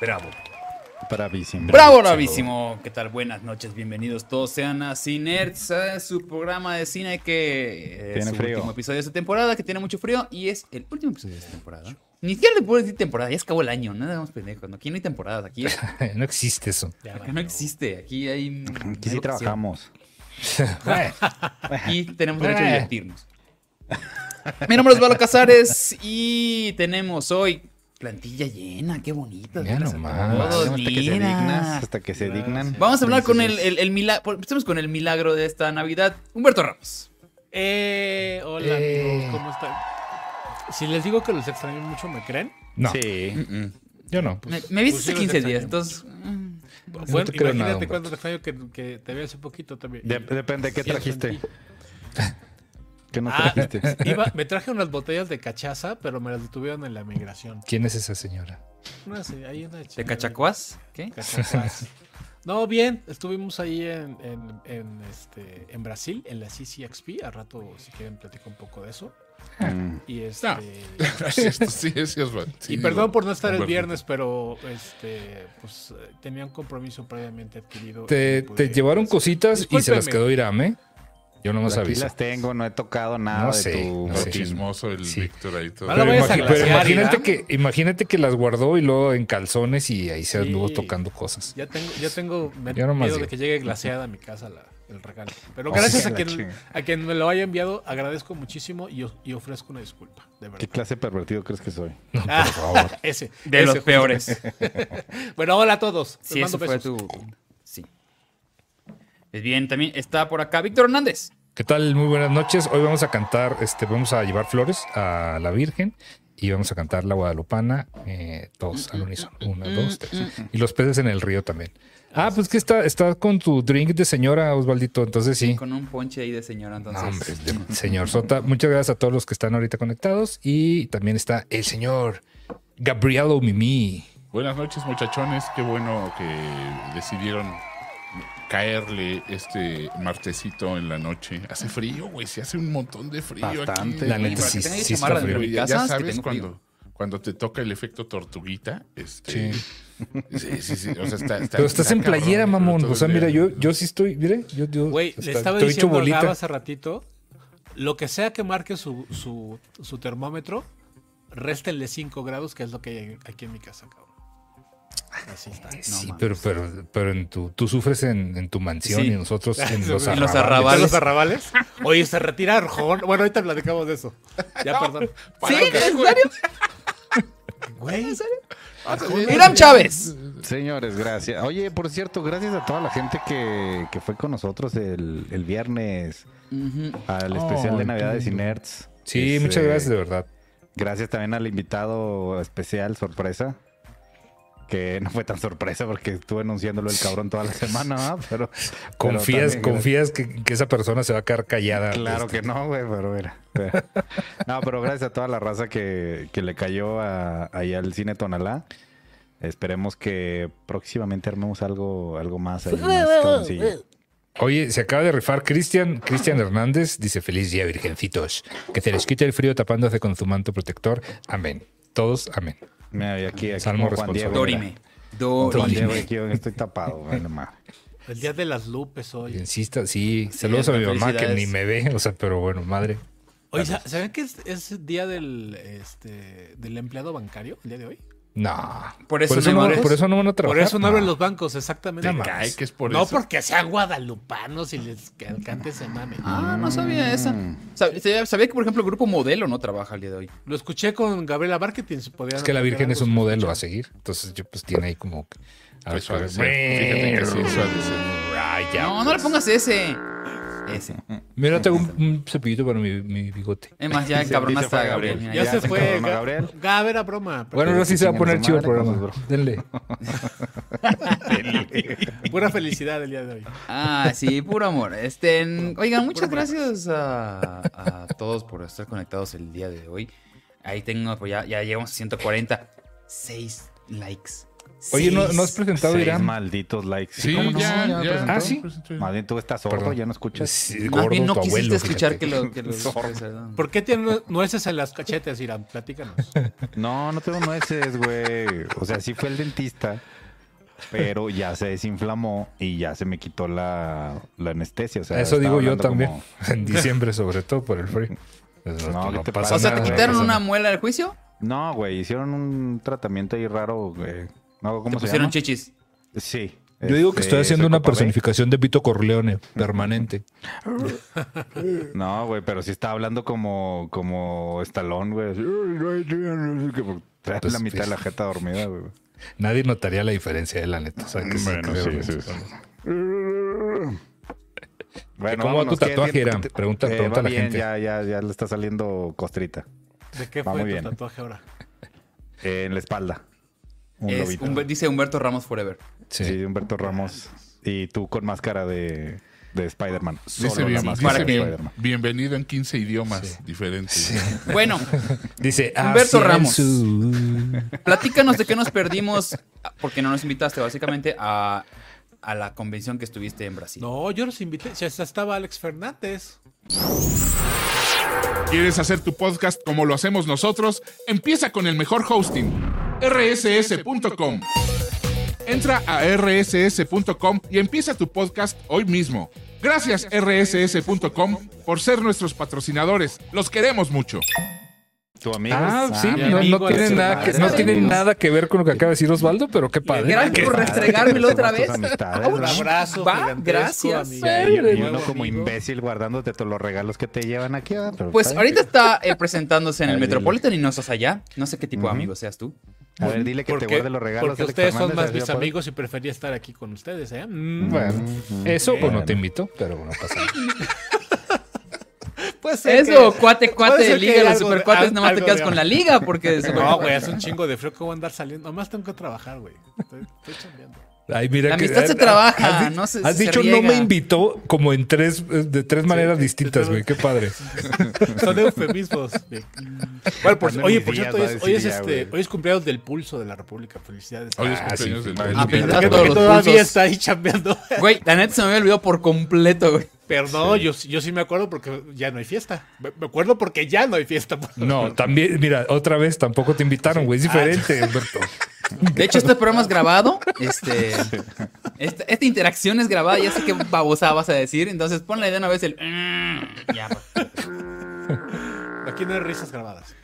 Bravo. Bravísimo. Bravo, bravísimo. ¿Qué tal? Buenas noches, bienvenidos todos sean a Cinerts, a su programa de cine que es Tiene el frío. último episodio de esta temporada, que tiene mucho frío y es el último episodio de esta temporada. Ni siquiera le puedo decir temporada, ya se acabó el año, no damos pendejos. ¿no? Aquí no hay temporadas, aquí, no existe eso. aquí no existe, aquí hay... Aquí sí trabajamos. Aquí tenemos derecho a divertirnos. Mi nombre es Valo Casares y tenemos hoy plantilla llena, qué bonita. Mira verlas a nomás. todos, hasta que se dignas, hasta que se dignan. Vamos a hablar con el, el, el milagro. Empecemos con el milagro de esta Navidad. Humberto Ramos. Eh, hola Eh. amigos, ¿cómo están? Si les digo que los extraño mucho, ¿me creen? No, Sí. yo no. Me, Pues, me viste Pues hace los 15 días, entonces. mm. bueno, te nada, imagínate cuánto te extraño que, que te vi hace poquito también. De- depende de qué trajiste. ¿Qué nos Ah, trajiste? iba- me traje unas botellas de cachaza, pero me las detuvieron en la migración. ¿Quién es esa señora? No sé, hay una ¿De Cachacuás? ¿Qué? Cachacuás. No, bien, estuvimos ahí en, en, en, este, en Brasil, en la CCXP. Al rato, si quieren, platico un poco de eso. Mm. Y este. Ah. Esto sí, sí, es verdad. Sí, y perdón por no estar el viernes, pero este, pues tenía un compromiso previamente adquirido. Te, llevaron cositas y se las quedó Iram, ¿eh? Yo no más Aquí aviso. las tengo, no he tocado nada No de sé, tu no sé. Lo chismoso el Sí. Víctor ahí todo. Pero, imagi- imagínate, que, imagínate que las guardó y luego en calzones y ahí se Sí. anduvo tocando cosas. Ya tengo, ya tengo Yo miedo de que llegue glaseada a mi casa la- el regalo. Pero Oh, gracias sí, a, quien, a quien me lo haya enviado, agradezco muchísimo y, y ofrezco una disculpa, de ¿Qué clase de pervertido crees que soy? Ah, Por favor. ese. De ese los justo. peores. Bueno, hola a todos. Les mando eso fue tu. Sí. Pues bien, también está por acá Víctor Hernández. ¿Qué tal? Muy buenas noches. Hoy vamos a cantar, este, vamos a llevar flores a la Virgen y vamos a cantar la Guadalupana, eh, todos al unísono. Una, dos, tres. Y los peces en el río también. Ah, pues que está, está con tu drink de señora, Osvaldito. Entonces sí. Con un ponche ahí de señora, entonces. No, hombre, señor Sota, muchas gracias a todos los que están ahorita conectados. Y también está el señor Gabrielo Mimi. Buenas noches, muchachones. Qué bueno que decidieron caerle este martesito en la noche. Hace frío, güey. Se hace un montón de frío Bastante. aquí. La neta sí, sí está frío. Ya, sabes tengo cuando, frío. cuando te toca el efecto tortuguita. Este, Sí. sí, sí, sí, o sea, está- está- Pero estás está en cabrón, playera, pero mamón. O sea, mira, yo, yo sí estoy, mire, yo, yo Güey, le estaba diciendo a Gab hace ratito, lo que sea que marque su, su, su termómetro, réstenle 5 grados, que es lo que hay aquí en mi casa, cabrón. Así está. Sí, pero, pero, pero en tu, tú sufres en, en tu mansión Sí. y nosotros en los En los arrabales. Oye, se retira Arjón. Bueno, ahorita platicamos de eso. Ya, perdón. ¿Sí? ¿En serio? Güey, Iram Chávez. Señores, gracias. Oye, por cierto, gracias a toda la gente que, que fue con nosotros el, el viernes al especial de Ay, Navidad de. Cinerts. Sí, Este, muchas gracias, de verdad. Gracias también al invitado especial, sorpresa. Que no fue tan sorpresa porque estuve anunciándolo el cabrón toda la semana, ¿verdad? pero Confías, también, confías que, que esa persona se va a quedar callada. Claro Este, que no, güey, pero mira. mira. No, pero gracias a toda la raza que, que le cayó a, ahí al cine Tonalá. Esperemos que próximamente armemos algo, algo más ahí. más. Oye, se acaba de rifar Cristian, Cristian Hernández, dice feliz día, virgencitos. Que se les quite el frío tapándose con su manto protector. Amén. Todos, amén. Mira, y aquí, aquí Salmo Juan responsable. Diego. Dorime. Juan Diego, aquí donde estoy tapado, vale, madre. el día de las lupes hoy. Insista, sí. Saludos a mi mamá que ni me ve, o sea, pero bueno, madre. Oye, ¿sa- ¿saben que es, es día del, este, del empleado bancario el día de hoy? No. Por eso no hay no, bancos. por eso no van a trabajar. Por eso no abren los bancos, exactamente. Te No, cae que es por no eso. porque sean guadalupanos y les cante ese mame. Ah, no sabía esa. Sab- Sabía, sabía que, por ejemplo, el grupo Modelo no trabaja el día de hoy. Lo escuché con Gabriela Marketing. si Es que la Virgen es un se modelo a seguir. Entonces yo pues tiene ahí como... que- a ver, de ser. Fíjate que sí, ya, No, no le pongas ese. Ese. Mira, tengo un, un cepillito para mi, mi bigote. Es más, ya encabronaste a Gabriel. Mira, Ya, ya se se fue. Ga- Gabriel. Gab era broma. Bueno, ahora sí se va a poner chido el programa. Denle. Pura felicidad el día de hoy. Ah, sí, puro amor. Este, en- oigan, muchas gracias a, a todos por estar conectados el día de hoy. Ahí tengo, pues ya, ya llegamos a 146 likes. Oye, ¿no. ¿no has presentado Seis Irán? malditos likes. Sí, ¿cómo no? ya, me ya. presentó. Ah, ¿sí? Más bien tú estás sordo, Perdón. ya no escuchas. Sí, Más gordo, bien no tu quisiste abuelo, escuchar fíjate. que lo... Que lo Sordo. ¿Por qué tiene nueces en las cachetes, Irán? Platícanos. No, no tengo nueces, güey. O sea, sí fue el dentista, pero ya se desinflamó y ya se me quitó la, la anestesia. O sea, Eso digo yo también. como- En diciembre, sobre todo por el frío. Pues No, ¿qué te pasa? O sea, ¿te quitaron no una muela del juicio? No, güey, hicieron un tratamiento ahí raro, güey. No, ¿cómo Te se pusieron llama? chichis. Sí. Yo digo que Este, estoy haciendo soy una personificación de Vito Corleone permanente. No, güey, pero sí estaba hablando como, como estalón, güey. trae Pues, la mitad de la pues. jeta dormida, güey. Nadie notaría la diferencia, eh, la neta. O sea, que sí, Bueno, creo, sí, sí, Bueno, ¿Cómo va tu tatuaje, Irán? Pregunta- eh, pregunta va a la bien, gente. Ya, ya, ya le está saliendo costrita. ¿De qué Va fue tu bien. tatuaje ahora? Eh, en la espalda. Un Es lobito. Humber- dice Humberto Ramos Forever. Sí. Sí, Humberto Ramos. Y tú con máscara de, de Spider-Man. Dice, bien- bienvenido en 15 idiomas diferentes. Bueno, Dice Humberto "Hacia el Ramos. sur". platícanos de qué nos perdimos, porque no nos invitaste básicamente a, a la convención que estuviste en Brasil. No, yo los invité. Ya estaba Alex Fernández. ¿Quieres hacer tu podcast como lo hacemos nosotros? Empieza con el mejor hosting, rss.com. Entra a rss.com y empieza tu podcast hoy mismo. Gracias rss.com por ser nuestros patrocinadores. Los queremos mucho. ¿Tu amigo? Ah, sí, no, tiene, nada que, no Fernández. tiene nada que ver con lo que acaba de decir Osvaldo, pero qué padre. Gracias por restregármelo otra vez. Un abrazo. Va, gracias. amigo. Y, uno como imbécil guardándote todos los regalos que te llevan aquí. ah, Pues ahorita está eh, presentándose en el. Metropolitan y no estás allá. No sé qué tipo de amigo seas tú. A ver, dile que te guarde los regalos. porque Alex ustedes son más mis amigos y prefería estar aquí con ustedes, ¿eh? Mm. Bueno, eso pues no Bueno. te invito, pero no pasa nada. Puede ser Eso, que- cuate, cuate de liga, los supercuates, nada más te quedas con la liga porque... No, güey, hace un chingo de frío que voy a andar saliendo. Nomás tengo que trabajar, güey. Estoy, estoy chambeando. Ay, mira La que- amistad se ah, trabaja, has no se- Has se dicho riega. no me invitó como en tres, eh, de tres maneras distintas, güey. Qué padre. Son eufemismos. Bueno, en oye, por cierto, hoy a es, hoy, este, hoy es cumpleaños del pulso de la República. Felicidades. Hoy es Ah, sí. cumpleaños del Ah, ah, ah, que todos los todavía está ahí chambeando. Güey, la neta se me había olvidado por completo, güey. Perdón, yo, yo sí me acuerdo porque ya no hay fiesta. Me me acuerdo porque ya no hay fiesta. No, también, mira, otra vez tampoco te invitaron, güey. Es diferente, Humberto. De hecho, este programa es grabado. Este, esta, esta interacción es grabada. Ya sé qué babosa vas a decir. Entonces ponle de una vez el. mm, Ya. Aquí no hay risas grabadas.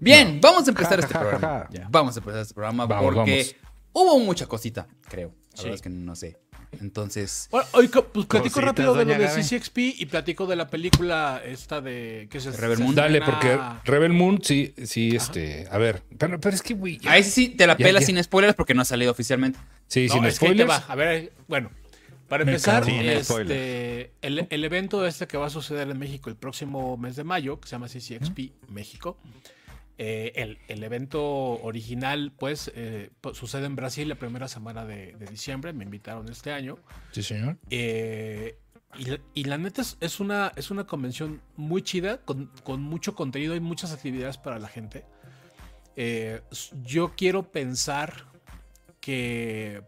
Bien, vamos a empezar este programa. Vamos a empezar este programa Vamos, porque hubo mucha cosita, creo. La Sí. verdad es que no sé. Entonces, Bueno, hoy pues, platico rápido de lo de. CCXP y platico de la película esta de... ¿qué es esta? Rebel Moon. Dale, porque Rebel Moon, sí, sí, este. A ver, pero, pero es que, güey. ahí sí te la pelas ya. sin spoilers porque no ha salido oficialmente. Sí, No, sin es que ahí te spoilers. va. A ver, bueno. Para empezar, este, spoilers. el, el evento este que va a suceder en México el próximo mes de mayo, que se llama CCXP México, eh, el, el evento original, pues, eh, sucede en Brasil la primera semana de, de diciembre. Me invitaron este año. Sí, señor. Eh, y, la- y la neta es, es una, es una convención muy chida, con, con mucho contenido y muchas actividades para la gente. Yo quiero pensar que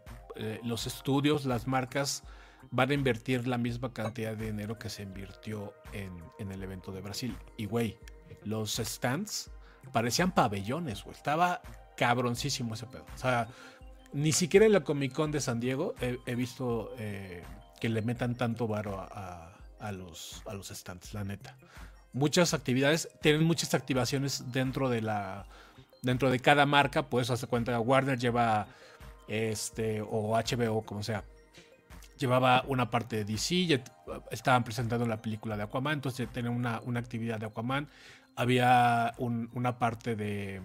los estudios, las marcas, van a invertir la misma cantidad de dinero que se invirtió en, en el evento de Brasil. Y güey, los stands parecían pabellones. Estaba cabroncísimo ese pedo. O sea, ni siquiera en la Comic Con de San Diego he, visto eh, que le metan tanto varo a, los, a los stands, la neta. Muchas actividades, tienen muchas activaciones dentro de la. Dentro de cada marca, pues hace cuenta, Warner lleva este, o HBO, como sea. Llevaba una parte de DC, estaban presentando la película de Aquaman, entonces tenían una, una actividad de Aquaman. Había un- una parte de,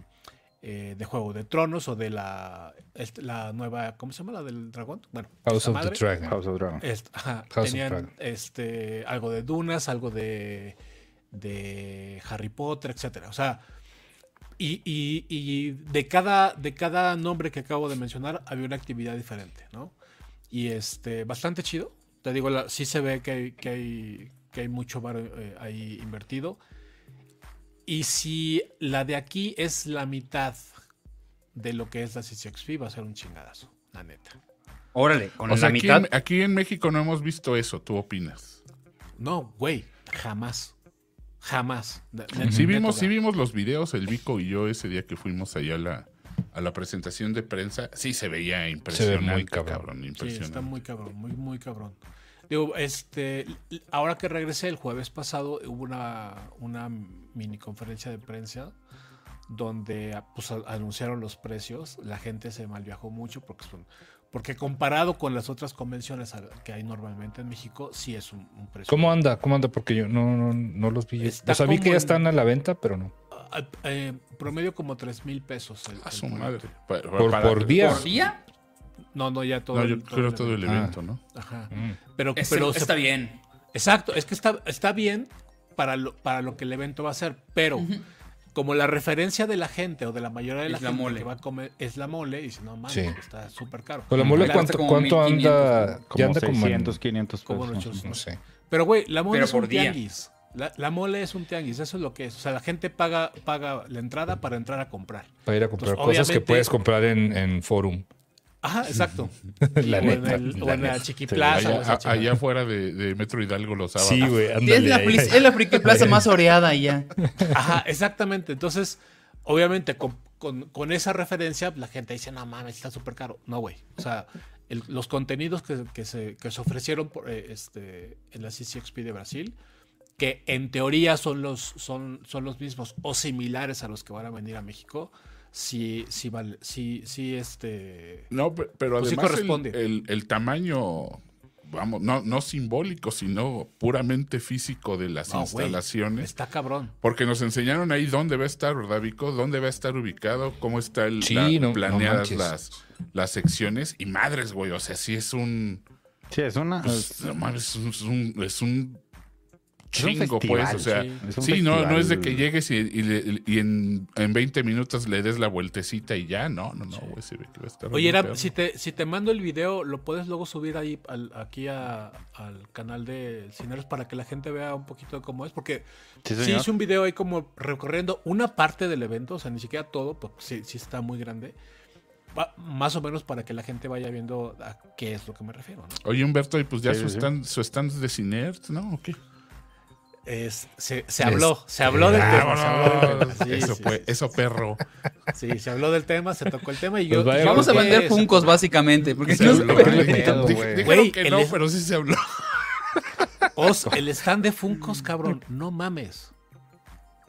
eh, de Juego de Tronos o de la, la nueva, ¿cómo se llama? La del dragón. Bueno, House of the madre. Dragon. House of Dragon. Est- ajá, House of tenían Dragon. este, algo de Dunas, algo de, de Harry Potter, etcétera. O sea, y, y- y de, cada, de cada nombre que acabo de mencionar había una actividad diferente, ¿no? Y este, bastante chido. Te digo, la- sí se ve que hay, que hay, que hay mucho bar eh, ahí invertido. Y si la de aquí es la mitad de lo que es la CCXP va a ser un chingadazo, la neta. Órale, con O la sea, aquí mitad. en, aquí en México no hemos visto eso. ¿Tú opinas? No, güey, jamás. Jamás. De- de- Sí vimos, sí vimos los videos, el Vico y yo, ese día que fuimos allá a la, a la presentación de prensa. Sí, se veía impresionante, muy cabrón. cabrón. Sí, impresionante. está muy cabrón, muy, muy cabrón. Digo, este, ahora que regresé el jueves pasado, hubo una, una mini conferencia de prensa donde pues, anunciaron los precios. La gente se malviajó mucho porque son, porque comparado con las otras convenciones que hay normalmente en México, sí es un, un precio. ¿Cómo anda? ¿Cómo anda? Porque yo no, no, no los vi. Está O sea, vi que ya están a la venta, pero no. Eh, promedio como 3 mil pesos. el- A su madre. Por, día. ¿Por día? No, no, ya todo. No, yo el- creo todo el Ah. evento, ¿no? Ajá. Mm. Pero, Es- pero se- está bien. Exacto, es que está, está bien para lo, para lo que el evento va a ser, pero como la referencia de la gente o de la mayoría de la gente mole. que va a comer es la mole, y dice, no mames, Sí. está súper caro. Pues la mole, ¿cuánto, cuánto 1500, anda? Como ya anda como en- 600, 500 Como pesos. en más o 800. menos. No sé. Pero güey, la mole Pero es un día. tianguis. La, la mole es un tianguis, eso es lo que es. O sea, la gente paga, paga la entrada para entrar a comprar. Para ir a comprar Entonces, cosas que puedes comprar en, en Forum. Ajá, exacto. La o en, neta, el, o la en la neta. Chiquiplaza. Allá, a- afuera de, de Metro Hidalgo los sábados. Sí, güey, es, la, ahí. es la friki plaza más oreada ya. Ajá, exactamente. Entonces, obviamente, con, con- con esa referencia, la gente dice, no mames, está súper caro. No, güey. O sea, el- los contenidos que, que se, que se ofrecieron por, eh, este, en la CCXP de Brasil, que en teoría son los, son, son los mismos o similares a los que van a venir a México, sí, sí, vale, sí, sí, este... No, pe- pero Pues además el- corresponde. el, el tamaño, vamos, no, no simbólico, sino puramente físico de las no, instalaciones. está cabrón. Porque nos enseñaron ahí dónde va a estar, ¿verdad, Vico? ¿Dónde va a estar ubicado? ¿Cómo están Sí, no- no planeadas las, las secciones? Y madres, güey, o sea, sí es un... Sí, es una. pues, es un Es un chingo, festival, pues, o sea... sí. Sí, no, no es de que llegues y, y le- y en, en 20 minutos le des la vueltecita y ya. No, no, no, güey, se ve que va a estar Oye, era, si, te, si te mando el video, ¿lo puedes luego subir ahí al- aquí a- al canal de Cineros para que la gente vea un poquito de cómo es? Porque Sí, sí, hice un video ahí como recorriendo una parte del evento, o sea, ni siquiera todo, porque sí, sí está muy grande. Va- más o menos para que la gente vaya viendo a qué es lo que me refiero. ¿no? Oye, Humberto, y pues ya Sí, su, sí, sí. stand, su stand de Cinert, ¿no? ¿O qué? Es, se, se habló, se habló del Ah, tema. se habló del vámonos. tema. Sí, eso, sí, fue, sí, eso, perro. sí, se habló del tema, se tocó el tema y yo. Pues vaya, yo Vamos a vender funcos, básicamente. Porque Se no habló. sé- ¿Qué Di- pedo, di- güey? Dijeron que el no, es- pero sí se habló. Os, el stand de Funcos, cabrón, no mames.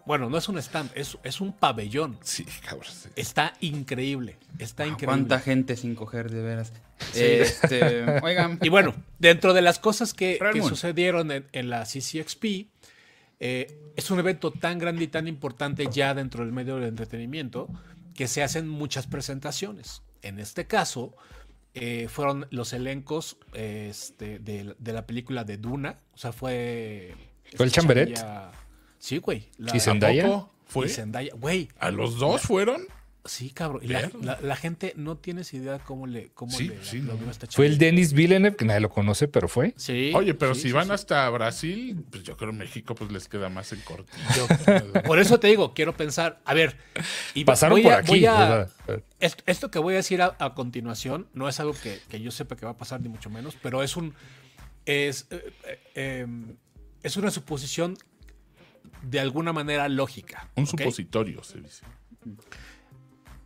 Bueno, no es un stand, es, es un pabellón. Sí, cabrón. sí. Está increíble, está increíble. ¿Cuánta gente sin coger, de veras? Este, oigan, Y bueno, dentro de las cosas que, sucedieron en, en la CCXP, eh, es un evento tan grande y tan importante ya dentro del medio del entretenimiento que se hacen muchas presentaciones. En este caso, eh, fueron los elencos este, de, de la película de Duna. O sea, fue. ¿Fue el esta Chamberet? Sí, güey. La- ¿Y Zendaya? ¿Poco fue? y Zendaya. Güey, ¿A los dos fueron? Sí, cabrón. Y la, la- la gente no tienes idea cómo le, cómo Sí, le sí, aplaudió no. a esta Fue el. Denis Villeneuve, que nadie lo conoce, pero fue. Sí. Oye, pero sí, si sí, van sí. hasta Brasil, pues yo creo que México pues les queda más en cortillo. Por eso te digo, quiero pensar, a ver, y Pasaron voy por a- aquí. voy a- ¿verdad? esto, esto que voy a decir a, a continuación no es algo que, que yo sepa que va a pasar ni mucho menos, pero es un es, eh, eh, em, es una suposición de alguna manera lógica. Un supositorio, se dice.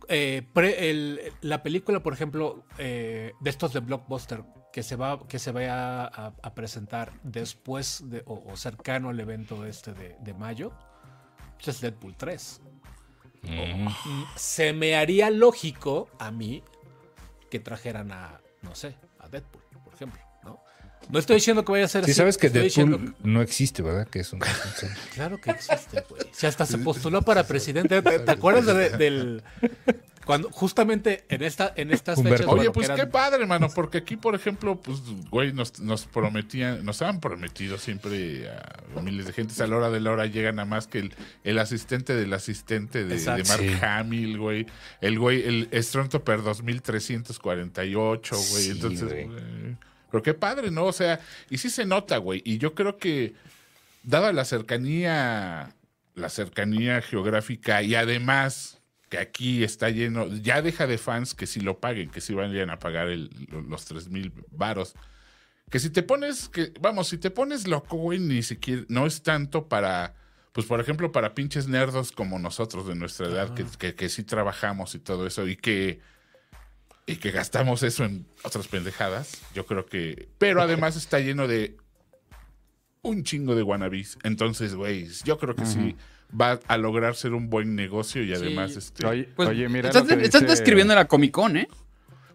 Eh, pre- el- la película, por ejemplo, eh, de estos de blockbuster que se va que se vaya a, a presentar después de, o, o cercano al evento este de, de mayo, pues es Deadpool 3. Mm. Mm, se me haría lógico a mí que trajeran a, no sé, a Deadpool, por ejemplo, ¿no? Estoy diciendo que vaya a ser Sí, así. sabes que estoy Deadpool diciendo no existe, ¿verdad? Que es un... Claro que existe, güey. Si hasta se postuló para presidente. ¿Te, te acuerdas de- del. Cuando justamente en esta en estas Humberto. fechas. Oye, bueno, pues qué padre, mano, porque aquí, por ejemplo, pues, güey, nos, nos prometían, nos han prometido siempre a miles de gente, a la hora de la hora llegan a más que el, el asistente del asistente de. Mark Sí. Hamill, güey, el güey, el Strontoper 2348, güey, Sí, entonces, güey. Pero qué padre, ¿no? O sea, y sí se nota, güey, y yo creo que, dada la cercanía, la cercanía geográfica y además que aquí está lleno, ya deja de fans que si lo paguen, que si vayan a pagar el- lo- los tres mil varos. Que si te pones, que vamos, si te pones loco, güey, ni siquiera, no es tanto para, pues por ejemplo, para pinches nerdos como nosotros de nuestra edad, que, que, que sí trabajamos y todo eso, y que, y que gastamos eso en otras pendejadas, yo creo que, pero además está lleno de un chingo de wannabes. Entonces, güey, yo creo que sí va a lograr ser un buen negocio y además, este... Oye, Pues, oye, mira estás, lo que estás dice- describiendo la Comic Con, ¿eh?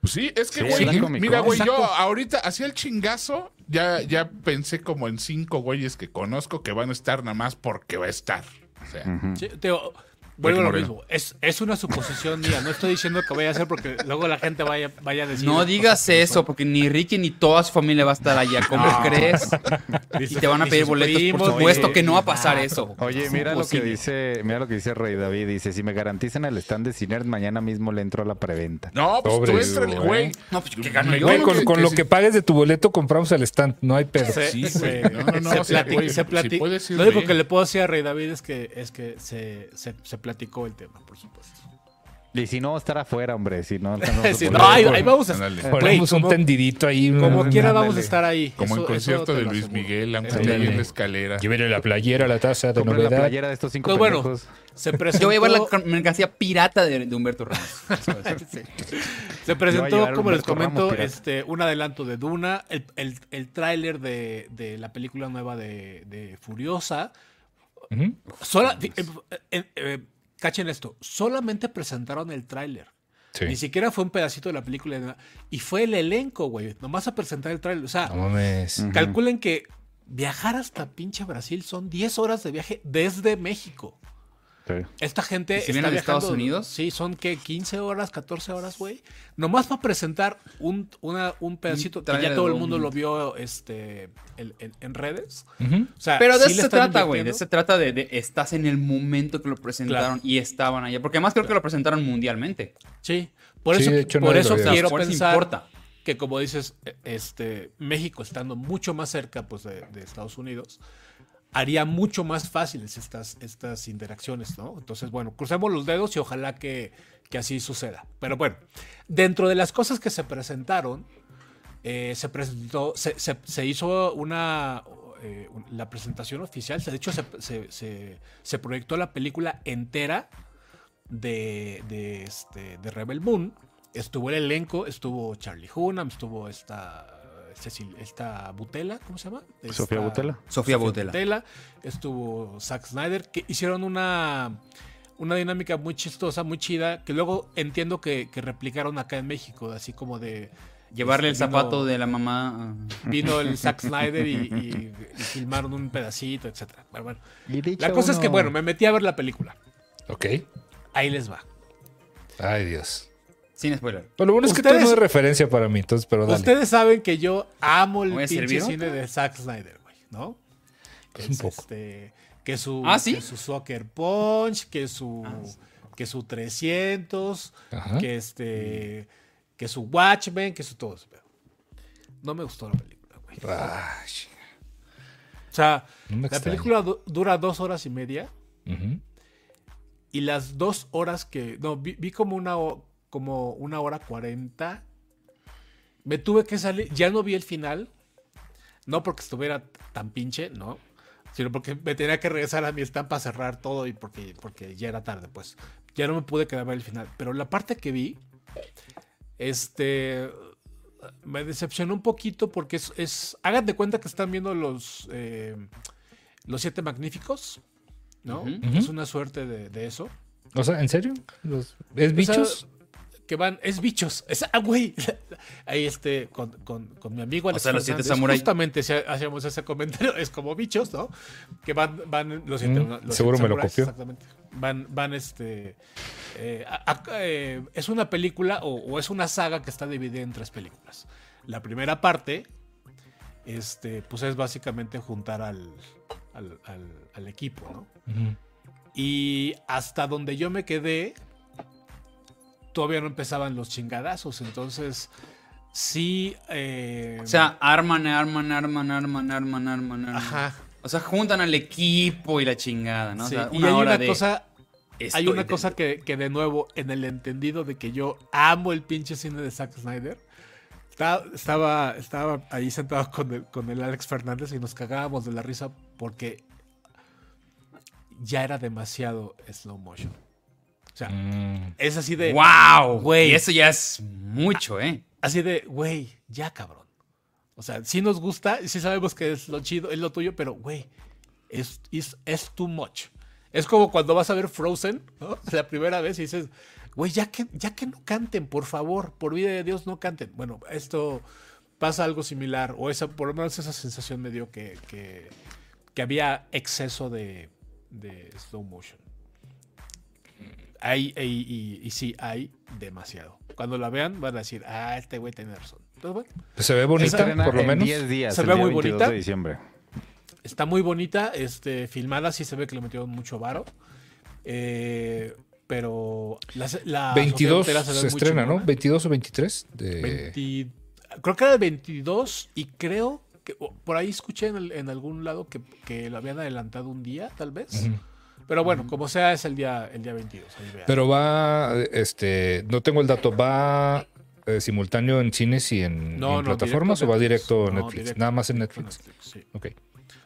Pues sí, es que, Sí, güey, es la Comic mira, güey, yo ahorita hacía el chingazo, ya, ya pensé como en cinco güeyes que conozco que van a estar nada más porque va a estar. O sea. Sí, digo, vuelvo a lo mismo. Es, es una suposición mía. No estoy diciendo que vaya a ser porque luego la gente vaya, vaya a decir. No digas que eso, son. porque ni Ricky ni toda su familia va a estar allá. ¿Cómo No. crees? Y te van a pedir boletos. primos, Por supuesto oye, que no va a pasar eso. Oye, mira lo que dice, mira lo que dice Rey David, dice, si me garantizan el stand de Ciner, mañana mismo le entro a la preventa. no, pues tú Sobres, éntrale, güey. güey. No, pues, ¿qué gano yo? Güey, con, que- con que lo sí. que pagues de tu boleto compramos el stand, no hay pedo. Sí, güey. No, no, no, se o sea, plati- güey, se si plati- puedes ir Lo único que le puedo decir a Rey David es que, es que se platicó el tema, por supuesto. Y si no, estar afuera, hombre, si no... no, ahí, ahí vamos a Ponemos un como- tendidito ahí. Como quiera ándale. vamos a estar ahí. Como Eso- en concierto de Luis. Miguel, aunque esté te ahí en la escalera. Llévele la playera, la taza de Compren la novedad. playera de estos cinco Pues bueno. Se presentó, Yo voy a llevar la mercancía pirata de, de Humberto Ramos. se presentó, como les Ramos comento, este, un adelanto de Duna, el, el, el tráiler de, de la película nueva de, de Furiosa. Sola, eh, eh, eh, cachen esto, solamente presentaron el tráiler. Sí. Ni siquiera fue un pedacito de la película. Y fue el elenco, güey. Nomás a presentar el tráiler. O sea, No mames. calculen que viajar hasta pinche Brasil son 10 horas de viaje desde México. Sí. Esta gente ¿Y si vienen de Estados Unidos? Sí, son que 15 horas, 14 horas, güey. Nomás para presentar un, una- un pedacito que ya todo el mundo un- lo vio este, en, redes. Ujú. O sea, Pero de sí eso se trata, güey. De eso se trata de, de estás en el momento que lo presentaron y estaban allá. Porque además creo que lo presentaron mundialmente. Sí, por Sí, eso, hecho, por eso quiero Por eso pensar importa. que como dices, e- este, México estando mucho más cerca pues, de, de Estados Unidos, haría mucho más fáciles estas, estas interacciones, ¿no? Entonces, bueno, crucemos los dedos y ojalá que, que así suceda. Pero bueno, dentro de las cosas que se presentaron, eh, se presentó, se, se- hizo una eh, la presentación oficial. De hecho, se- se proyectó la película entera de, de, este, de Rebel Moon. Estuvo el elenco, estuvo Charlie Hunnam, estuvo esta, Cecil, esta Butela, ¿cómo se llama? Sofía Butela. Sofía Butela. Butela, estuvo Zack Snyder, que hicieron una, una dinámica muy chistosa, muy chida, que luego entiendo que, que replicaron acá en México, así como de... Llevarle el este, vino- zapato de la mamá. ah. Vino el Zack Snyder y, y- y filmaron un pedacito. Pero bueno, dicho la cosa es que, bueno, me metí a ver la película. Ok. Ahí les va. Ay, Dios. Sin spoiler. Pero lo bueno es que no es referencia para mí, entonces, pero dale. Ustedes saben que yo amo el ¿Voy a pinche servir cine de Zack Snyder, güey, ¿no? Pues Es, un poco. este, que su, ¿Ah, sí? que su Soccer Punch, que su, que su 300, Ajá. que este, que su Watchmen, que su todo eso. No me gustó la película, güey. Ay, O sea, No la película du- dura dos horas y media y las dos horas que, no, vi, vi como una, como una hora cuarenta. Me tuve que salir, ya no vi el final, no porque estuviera tan pinche, no, sino porque me tenía que regresar a mi stand para cerrar todo y porque, porque ya era tarde, pues. Ya no me pude quedar a ver el final. Pero la parte que vi, este, me decepcionó un poquito porque es, es hagan de cuenta que están viendo los, eh, los siete magníficos, ¿no? Es una suerte de, de eso. O sea, ¿en serio? Los- ¿Es bichos? Que van, es bichos. Es, ah, güey. Ahí este, con, con, con mi amigo Alex sea, los siete Fernández, samurái. Justamente si hacíamos ese comentario, es como bichos, ¿no? Que van, van los siete, Mm, los siete seguro me lo samuráis, copió. Exactamente. Van, van este. eh, a- a- eh, es una película o, o es una saga que está dividida en tres películas. La primera parte, este, pues es básicamente juntar al, al, al- al equipo, ¿no? Y hasta donde yo me quedé, todavía no empezaban los chingadazos. Entonces, sí. eh, O sea, arman, arman, arman, arman, arman, arman, arman. ajá. O sea, juntan al equipo y la chingada, ¿no? O y hay hora una de... cosa hay una dentro. cosa que, que de nuevo, en el entendido de que yo amo el pinche cine de Zack Snyder, estaba, estaba, estaba ahí sentado con el, con el Alex Fernández y nos cagábamos de la risa porque ya era demasiado slow motion. O sea, Mm. es así de... ¡Wow! Güey. Y eso ya es mucho, ¿eh? Así de, güey, ya cabrón. O sea, sí nos gusta, sí sabemos que es lo chido, es lo tuyo, pero güey, es, es, es too much. Es como cuando vas a ver Frozen, ¿no? La primera vez y dices, güey, ya que, ya que no canten, por favor, por vida de Dios, no canten. Bueno, esto pasa algo similar, o esa, por lo menos esa sensación me dio que, que, que había exceso de, de slow motion. Hay, y, y- y sí, hay demasiado. Cuando la vean, van a decir, ah, este güey tiene razón. Entonces, bueno, Pues se ve bonita, Estrena por lo en menos. 10 días, Se el ve día muy 22 bonita. de diciembre. Está muy bonita, este, filmada, sí se ve que le metieron mucho varo. Eh, pero la, la 22 Sofía Boutella se muy estrena, ¿no? chingona. 22 o 23 de... 20 creo que era el 22 y creo que por ahí escuché en, el- en algún lado que, que lo habían adelantado un día, tal vez. Ujú. Pero bueno, como sea, es el día, el día 22. ahí vean. Pero va, este, no tengo el dato, ¿va eh, simultáneo en cines y en, No, y en no, plataformas o va Netflix. directo a No, Netflix? directo- Nada más en Netflix. sí. Ok.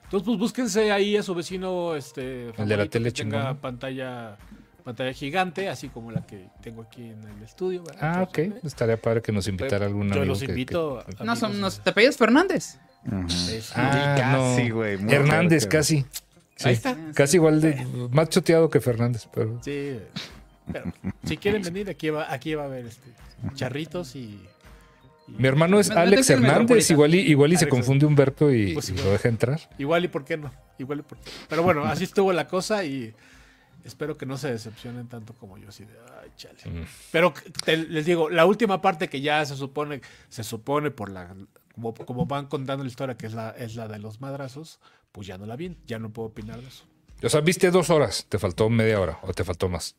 Entonces, pues búsquense ahí a su vecino este, de la tele que tenga pantalla, pantalla gigante, así como la que tengo aquí en el estudio. ¿verdad? Ah, ok. Entonces, eh, Estaría padre que nos invitara algún Yo los que- invito. que- a- No, son, nos, ¿Te pedías Fernández? Es- Ah, Sí, casi, güey, Hernández, casi. Sí, Ahí está. Casi igual de... Más choteado que Fernández, pero... Sí. Pero si quieren venir, aquí va, aquí va a haber este, charritos y. y- Mi hermano es Alex Hernández, igual y, igual y se confunde Humberto y, Pues y lo deja entrar. Igual y por qué no. Igual y por qué. Pero bueno, así estuvo la cosa y espero que no se decepcionen tanto como yo. Así de, ay, chale. Mm. Pero te- les digo, la última parte que ya se supone, se supone por la. Como, como van contando la historia, que es la, es la de los madrazos, pues ya no la vi, ya no puedo opinar de eso. O sea, viste dos horas, te faltó media hora o te faltó más.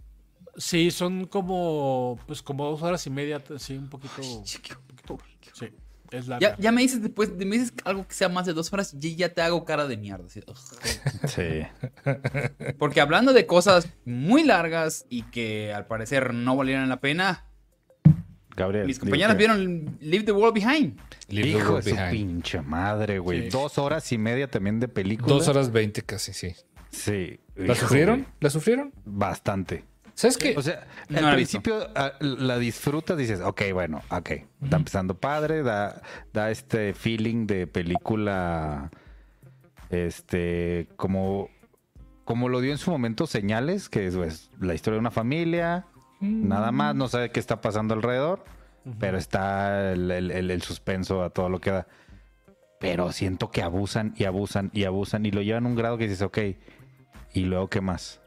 Sí, son como. Pues como dos horas y media, sí, un poquito. un poquito- sí, es larga. Ya, ya me dices después, me dices algo que sea más de dos horas y ya te hago cara de mierda. Sí. Porque hablando de cosas muy largas y que al parecer no valieran la pena, Gabriel. mis compañeras que- vieron Leave the World Behind. Leave the Hijo de su pinche madre, güey. Sí. Dos horas y media también de película. Dos horas veinte casi, sí. Sí. ¿La Hijo, sufrieron? güey. ¿La sufrieron? Bastante. ¿Sabes qué? O sea, No al visto. principio ah, la disfrutas, dices, ok, bueno, ok. Está empezando padre, da, da este feeling de película, este, como, como lo dio en su momento Señales, que es pues, la historia de una familia, nada más, no sabe qué está pasando alrededor, pero está el, el- el- el suspenso a todo lo que da. Pero siento que abusan y abusan y abusan y lo llevan a un grado que dices, ok, y luego qué más,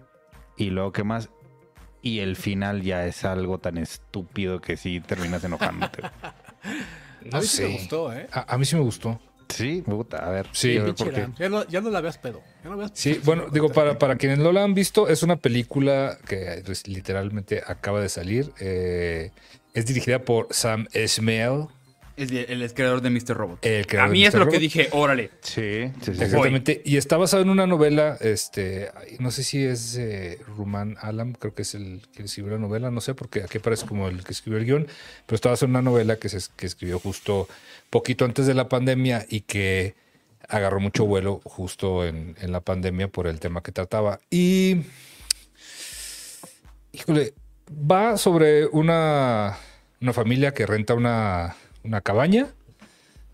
y luego qué más. Y el final ya es algo tan estúpido que sí terminas enojándote. no a mí sí me sé. gustó, ¿eh? A, a mí sí me gustó. Sí, puta, a ver. Sí, a ver Pinche por qué. Ram, Ya no, ya no la veas pedo. Ya no veas Sí, bueno, digo, para, para quienes no la han visto, es una película que pues, literalmente acaba de salir. eh, es dirigida por Sam Esmail, El ex creador de Mr. Robot. el A creador de mí es Mr. lo que dije, órale. Sí, sí, sí. Exactamente. Y está basado en una novela, este, no sé si es eh, Ruman Alam, creo que es el que escribió la novela, no sé, porque aquí parece como el que escribió el guion, pero está basado en una novela que, se, que escribió justo poquito antes de la pandemia y que agarró mucho vuelo justo en, en la pandemia por el tema que trataba. Y, híjole, va sobre una, una familia que renta una, una cabaña.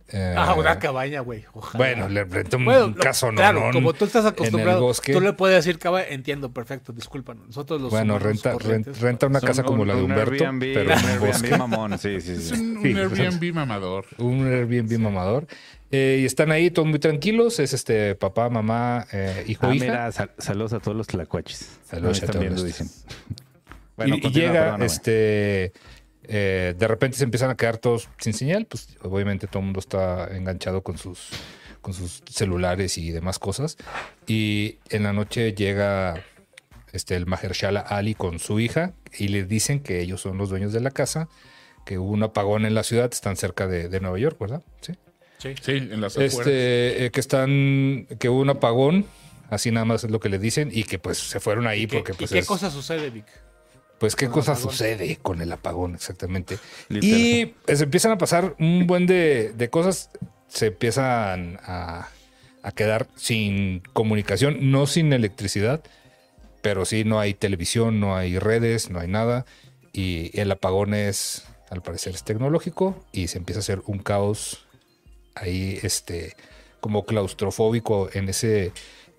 eh, Ah, una cabaña, güey. Bueno, le rentó un Bueno, lo- caso no. claro, como tú estás acostumbrado, tú le puedes decir cabaña, entiendo, perfecto, discúlpanos. Nosotros los Bueno, renta, corrientes, renta, renta una casa como un- la de un Humberto, Airbnb, pero en un un Airbnb bosque. mamón, sí, sí, Es sí. un, Sí, un Airbnb mamador. Un Airbnb mamador. Eh, y están ahí todos muy tranquilos. Es este papá, mamá, eh, hijo, Ah, hija. mira, sal- saludos a todos los tlacuaches. Saludos a todos los- dicen. y, Bueno, y llega, perdóname. este, eh, de repente se empiezan a quedar todos sin señal. Pues obviamente todo el mundo está enganchado con sus, con sus celulares y demás cosas. Y en la noche llega este, el Mahershala Ali con su hija y le dicen que ellos son los dueños de la casa, que hubo un apagón en la ciudad, están cerca de, de Nueva York, ¿verdad? Sí. Sí. Sí, en las. Este, eh, que están, que hubo un apagón así nada más es lo que le dicen, y que pues se fueron ahí ¿Qué- porque ¿Y pues qué es- cosa sucede, Vic? Pues qué cosa apagón? sucede con el apagón, exactamente. Literal. Y pues, empiezan a pasar un buen de, de cosas, se empiezan a, a quedar sin comunicación, no sin electricidad, pero sí no hay televisión, no hay redes, no hay nada. Y el apagón es, al parecer, es tecnológico y se empieza a hacer un caos ahí, este, como claustrofóbico en ese,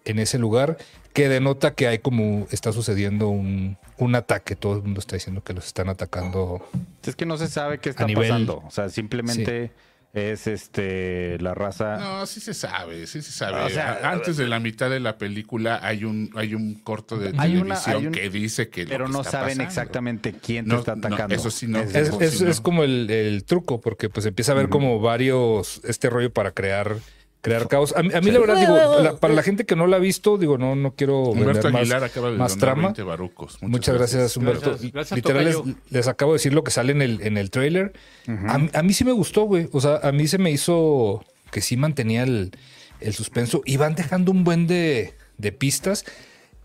en ese lugar, que denota que hay como, está sucediendo un, un ataque. Todo el mundo está diciendo que los están atacando. Es que no se sabe qué está nivel- pasando. O sea, simplemente es este la raza. No, sí se sabe, sí se sabe. O sea, A- Antes de la mitad de la película hay un, hay un corto de Hay una- televisión hay un- que dice que lo pero que no está saben pasando. exactamente quién te No, está no, atacando. eso sí no. Es- Es, Eso es- sí, es ¿no? como el, el truco, porque pues empieza a haber como varios, este rollo para crear, crear caos. A, mí- a mí la verdad, digo, la- para la gente que no la ha visto, digo, no, no quiero Humberto vender más, Aguilar acaba de más trama. 20 barucos. Muchas gracias, Humberto. Gracias, gracias, Literal, les, acabo de decir lo que sale en el, en el trailer. a, mí- a mí sí me gustó, güey. O sea, a mí se me hizo que sí mantenía el, el suspenso y van dejando un buen de, de pistas.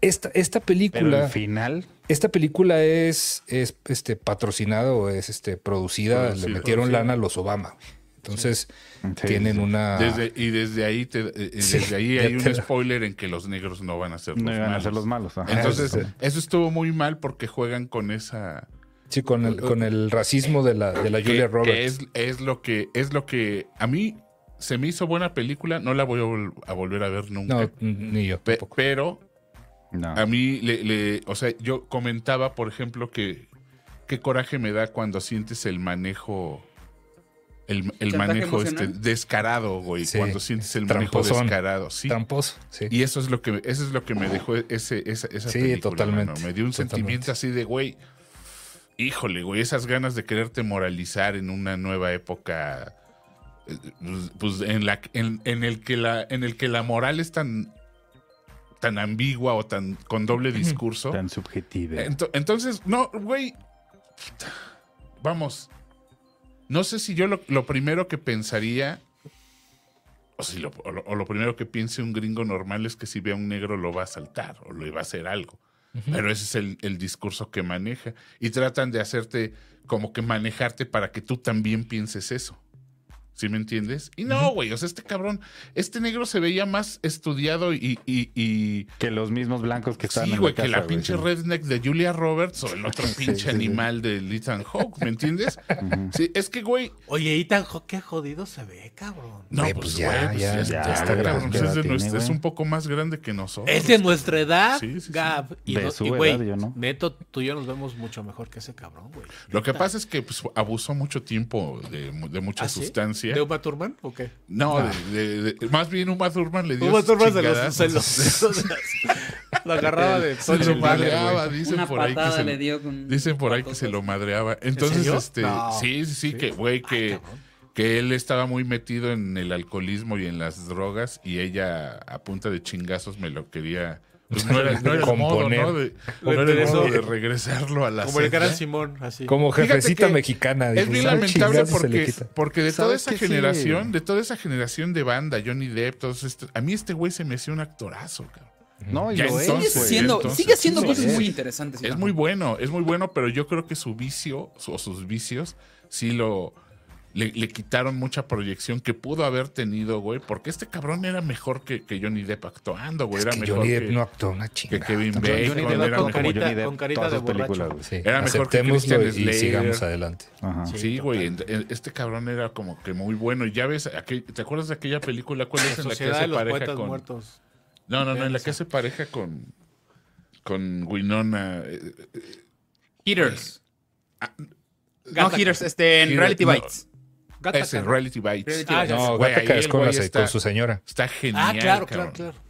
Esta, esta Pero película... al final, Esta película es, es este, patrocinada o es este, producida, Producida, le metieron producida. lana a los Obama. güey. Entonces Sí, tienen una... Desde, y desde ahí, te- eh, Sí, desde ahí hay un spoiler en que los negros no van a ser no los a malos. ser los malos. ajá. Entonces, eso estuvo muy mal porque juegan con esa... Sí, con el, con el racismo de la, de la que- Julia que Roberts. es, es lo que es lo que a mí se me hizo buena película. No la voy a, vol- a volver a ver nunca. No, ni yo Pe- tampoco. pero No. a mí, le, le- o sea, yo comentaba, por ejemplo, que qué coraje me da cuando sientes el manejo, el, el ¿Chantaje manejo este, descarado, güey. Sí. Cuando sientes el manejo descarado, sí. Tramposo, sí. Y eso es lo que, eso es lo que me dejó ese, esa, esa Sí, película, totalmente, mano. Me dio un totalmente. sentimiento así de, güey, híjole, güey, esas ganas de quererte moralizar en una nueva época, eh, pues, pues, en, la, en, en el que la, en el que la moral es tan, tan ambigua o tan con doble discurso. Tan subjetiva. Ento- entonces, no, güey, vamos, no sé si yo lo, lo primero que pensaría, o, si lo, o lo- o lo primero que piense un gringo normal es que si ve a un negro lo va a saltar o le va a hacer algo. Pero ese es el, el discurso que maneja. Y tratan de hacerte como que manejarte para que tú también pienses eso. ¿Sí me entiendes? Y no, güey, o sea, este cabrón, este negro se veía más estudiado y, y- y- que los mismos blancos que están Sí, en güey, la que la güey, pinche sí. redneck de Julia Roberts o el otro pinche sí, sí. animal de Ethan Hawke, ¿me entiendes? Sí, es que, güey, Oye, Ethan, jo- qué jodido se ve, cabrón. no, Güey, pues, pues ya, güey, pues, ya, ya, ya, ya está, güey, cabrón, ¿qué pues, es, edad de tiene, nuestra- es güey? un poco más grande que nosotros. Es de nuestra edad, Sí, sí, sí. Gab. Y, De no- su y, güey, edad, yo no. neto, tú y yo nos vemos mucho mejor que ese cabrón, güey. Lo que pasa es que pues, abusó mucho tiempo de, de mucha ¿Ah, sí? ¿De Uma Thurman o qué? No, de- de- de- más bien Uma Thurman le dio Uma Thurman se los, se los- se los- lo agarraba de Se lo madreaba, dicen Una por ahí que se, le dio con dicen por ahí que se lo madreaba. Entonces, este, No. sí, sí, sí, que güey que que él estaba muy metido en el alcoholismo y en las drogas y ella a punta de chingazos me lo quería pues no era, no era el modo, Componer. ¿no? De, De no era el modo de regresarlo a la Como el gran Simón, así. Como jefecita mexicana. Es bien "Ah, lamentable porque, quita". porque de toda ¿Sabes esa? Sí. generación, de toda esa generación de banda, Johnny Depp, todos estos, a mí este güey se me hacía un actorazo, cabrón. No, y Ya lo Sigue siendo, entonces, sigue haciendo sí, cosas es. muy interesantes. Es muy bueno, es muy bueno, pero yo creo que su vicio su- o sus vicios sí lo le, le quitaron mucha proyección que pudo haber tenido, güey, porque este cabrón era mejor que, que Johnny Depp actuando, güey, Es era que mejor Johnny que, Depp no actuó una que chingada. Kevin tampoco. Bacon, Johnny Depp era con mejor, carita- Johnny Depp, con carita todas de películas. Sí, Era mejor que Christian y sigamos adelante. Ajá. Sí. Sí, güey, en- en- este cabrón era como que muy bueno. Y ya ves, aquel- ¿te acuerdas de aquella película? ¿Cuál es en la que hace pareja poetas con... muertos. No, no, no, en la que hace pareja con con Winona. eh, Hitters. No, Gattaca. Hitters, este, en Reality no. Gattaca. Ese, Reality Bites. Ah, No, Güey, Gattaca es con, está- con su señora. Está genial. Ah, claro, cabrón. claro, claro.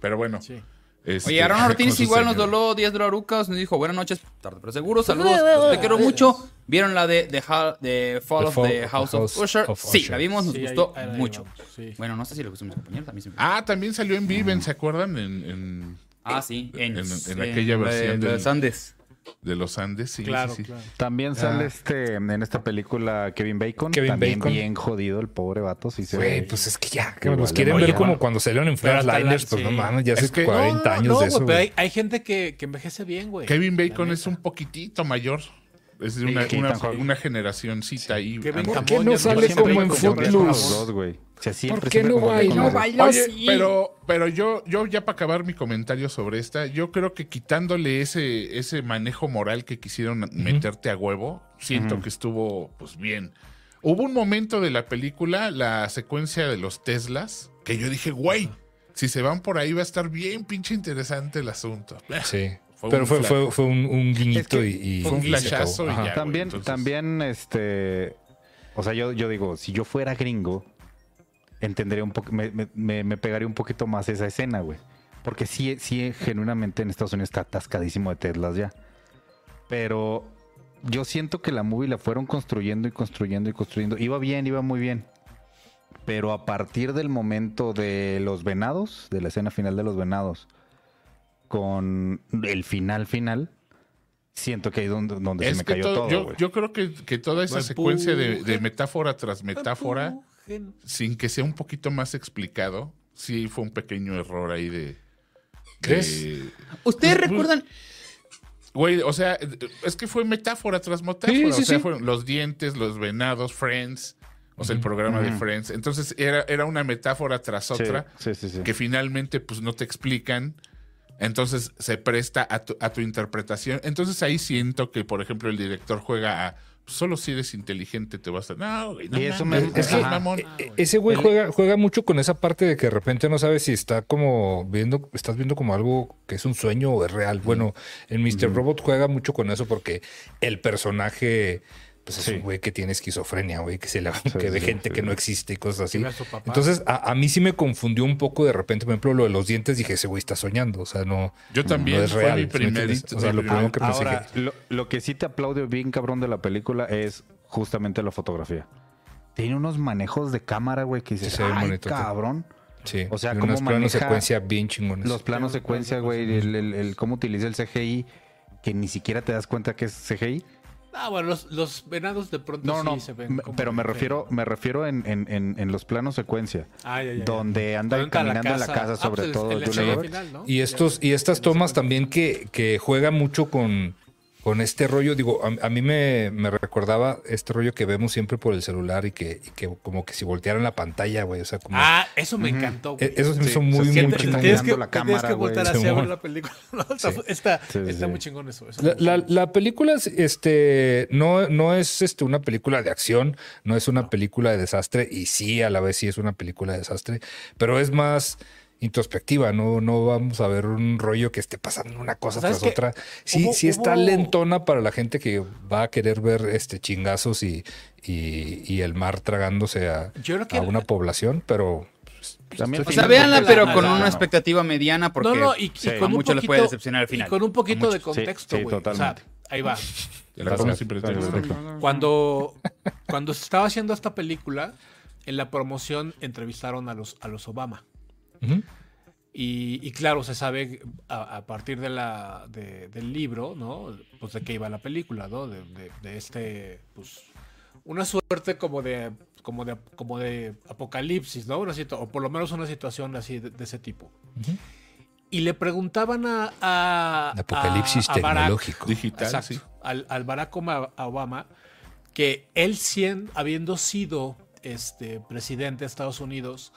Pero bueno. Sí. este, Oye, Aaron Ortiz igual nos doló 10 dolarucas. Nos dijo, buenas noches, tarde pero seguro. Saludos, te quiero mucho. ¿Vieron la de, de, Ha- de Fall The of the House of Usher? of Sí, la vimos, nos Sí, gustó ahí mucho. sí. Bueno, no sé si lo gustó mis compañeros, a me Ah, también salió en Viven, ¿se acuerdan? En, en- Ah, sí, en, en- en aquella la de- versión de del- Sandes. De los Andes. Sí, Claro, sí, sí. claro. También sale este en esta película Kevin Bacon. Kevin también Bacon. bien jodido el pobre vato. Sí se Güey, ve. pues es que ya, que los quieren ver como bueno. cuando salieron en Flatliners, pues no mames, ya hace Es que- 40 No, años no, de eso. güey, pero hay, hay gente que, que envejece bien, güey. Kevin Bacon es un poquitito mayor. Es de una, Sí, una, una generacioncita ahí. Ah, ¿Por qué no sale como en Footloose? ¿Por qué no. Oye, sí. pero, pero yo, yo ya para acabar mi comentario sobre esta, yo creo que quitándole ese, ese manejo moral que quisieron meterte a huevo, siento que estuvo pues bien. Hubo un momento de la película, la secuencia de los Teslas, que yo dije, güey, si se van por ahí va a estar bien pinche interesante el asunto. Sí. Fue pero un fue, fue, fue un, un guiñito Es que y, y- fue un flashazo y ya. También, entonces- también, este. O sea, yo, yo digo, si yo fuera gringo, entendería un poco, me, me- me- me pegaría un poquito más esa escena, güey. Porque sí, sí, genuinamente en Estados Unidos está atascadísimo de Teslas ya. Pero yo siento que la movie la fueron construyendo y construyendo y construyendo. Iba bien, iba muy bien. Pero a partir del momento de los venados, de la escena final de los venados, con el final final, siento que ahí es donde, donde se me cayó todo- todo. yo, creo que, que toda esa Me secuencia de, metáfora tras metáfora, sin que sea un poquito más explicado, sí fue un pequeño error ahí de... ¿Crees? de- ¿Ustedes Pues, recuerdan? Güey, o sea, es que fue metáfora tras metáfora. Sí, o sea, sí. fueron los dientes, los venados, Friends, o sea, el programa de. Friends. Entonces era, era una metáfora tras Sí, otra Sí, sí, sí. que finalmente pues no te explican. Entonces se presta a tu, a tu interpretación. Entonces ahí siento que, por ejemplo, el director juega a solo si eres inteligente te vas a... No, güey, no Y eso mames, me- es mamón. E- Ese güey juega, juega mucho con esa parte de que de repente no sabes si está como viendo, estás viendo como algo que es un sueño o es real. Bueno, en Mr. Robot juega mucho con eso porque el personaje pues es Sí. un güey que tiene esquizofrenia, güey, que se le Sí, que ve sí, gente sí. que no existe y cosas así. A. Entonces, a, a mí sí me confundió un poco de repente, por ejemplo, lo de los dientes, dije, ese güey está soñando, o sea, no, Yo también, no es fue mi primerito- O sea, lo primero que pensé Ahora, que... lo, lo que sí te aplaudo bien cabrón de la película es justamente la fotografía. Tiene unos manejos de cámara, güey, que dices, Sí, se ve ay, bonito, cabrón. Sí, O sea, unos planos secuencia bien chingones. Los planos secuencia, güey, el, el- el cómo utiliza el CGI, que ni siquiera te das cuenta que es CGI. Ah, bueno, los, los venados de pronto No, sí no, se ven como pero me refiero, me refiero en, en- en- en los planos secuencia, Ah, ya, ya, ya. donde anda caminando en la casa, Ah, sobre pues el- todo el Julia escenario Roberts. final, ¿no? Y estos, y estas tomas también que, que juega mucho con, con este rollo. Digo, a, a mí me, me recordaba este rollo que vemos siempre por el celular y que, y que como que si voltearan la pantalla, güey. O sea, como. Ah, eso me encantó, güey. e- eso se me sí, hizo muy, se muy siente- chingón. tienes que, la te tienes cámara, que güey. voltar así a Simón. ver la película. ¿no? Está, Sí. está, Sí, sí, está sí. muy chingón eso. eso La, la- la película es, este, no, no es este, una película de acción, no es una película de desastre, y sí, a la vez sí es una película de desastre, pero es más introspectiva, no, no vamos a ver un rollo que esté pasando una cosa ¿Sabes tras qué? otra. Sí, Hubo- sí está hubo- lentona para la gente que va a querer ver este chingazos y, y, y el mar tragándose a, Yo creo que a una población, pero También O al sea, véanla, pero con una expectativa mediana porque no, no, y, y sí, con a un muchos les puede decepcionar al final. Y con un poquito de contexto, sí, güey. o sea, ahí va. Cuando, cuando se estaba haciendo esta película, en la promoción entrevistaron a los, a los Obama. Y, y claro, se sabe a, a partir de la, de- del libro, ¿no? Pues de qué iba la película, ¿no? De, de- de este, pues, una suerte como de, como de, como de apocalipsis, ¿no? Una o por lo menos una situación así de, de ese tipo. Y le preguntaban a... apocalipsis a- a Barack- tecnológico. Digital, Exacto. sí. Al, al Barack Obama, que él, sien- habiendo sido este, presidente de Estados Unidos,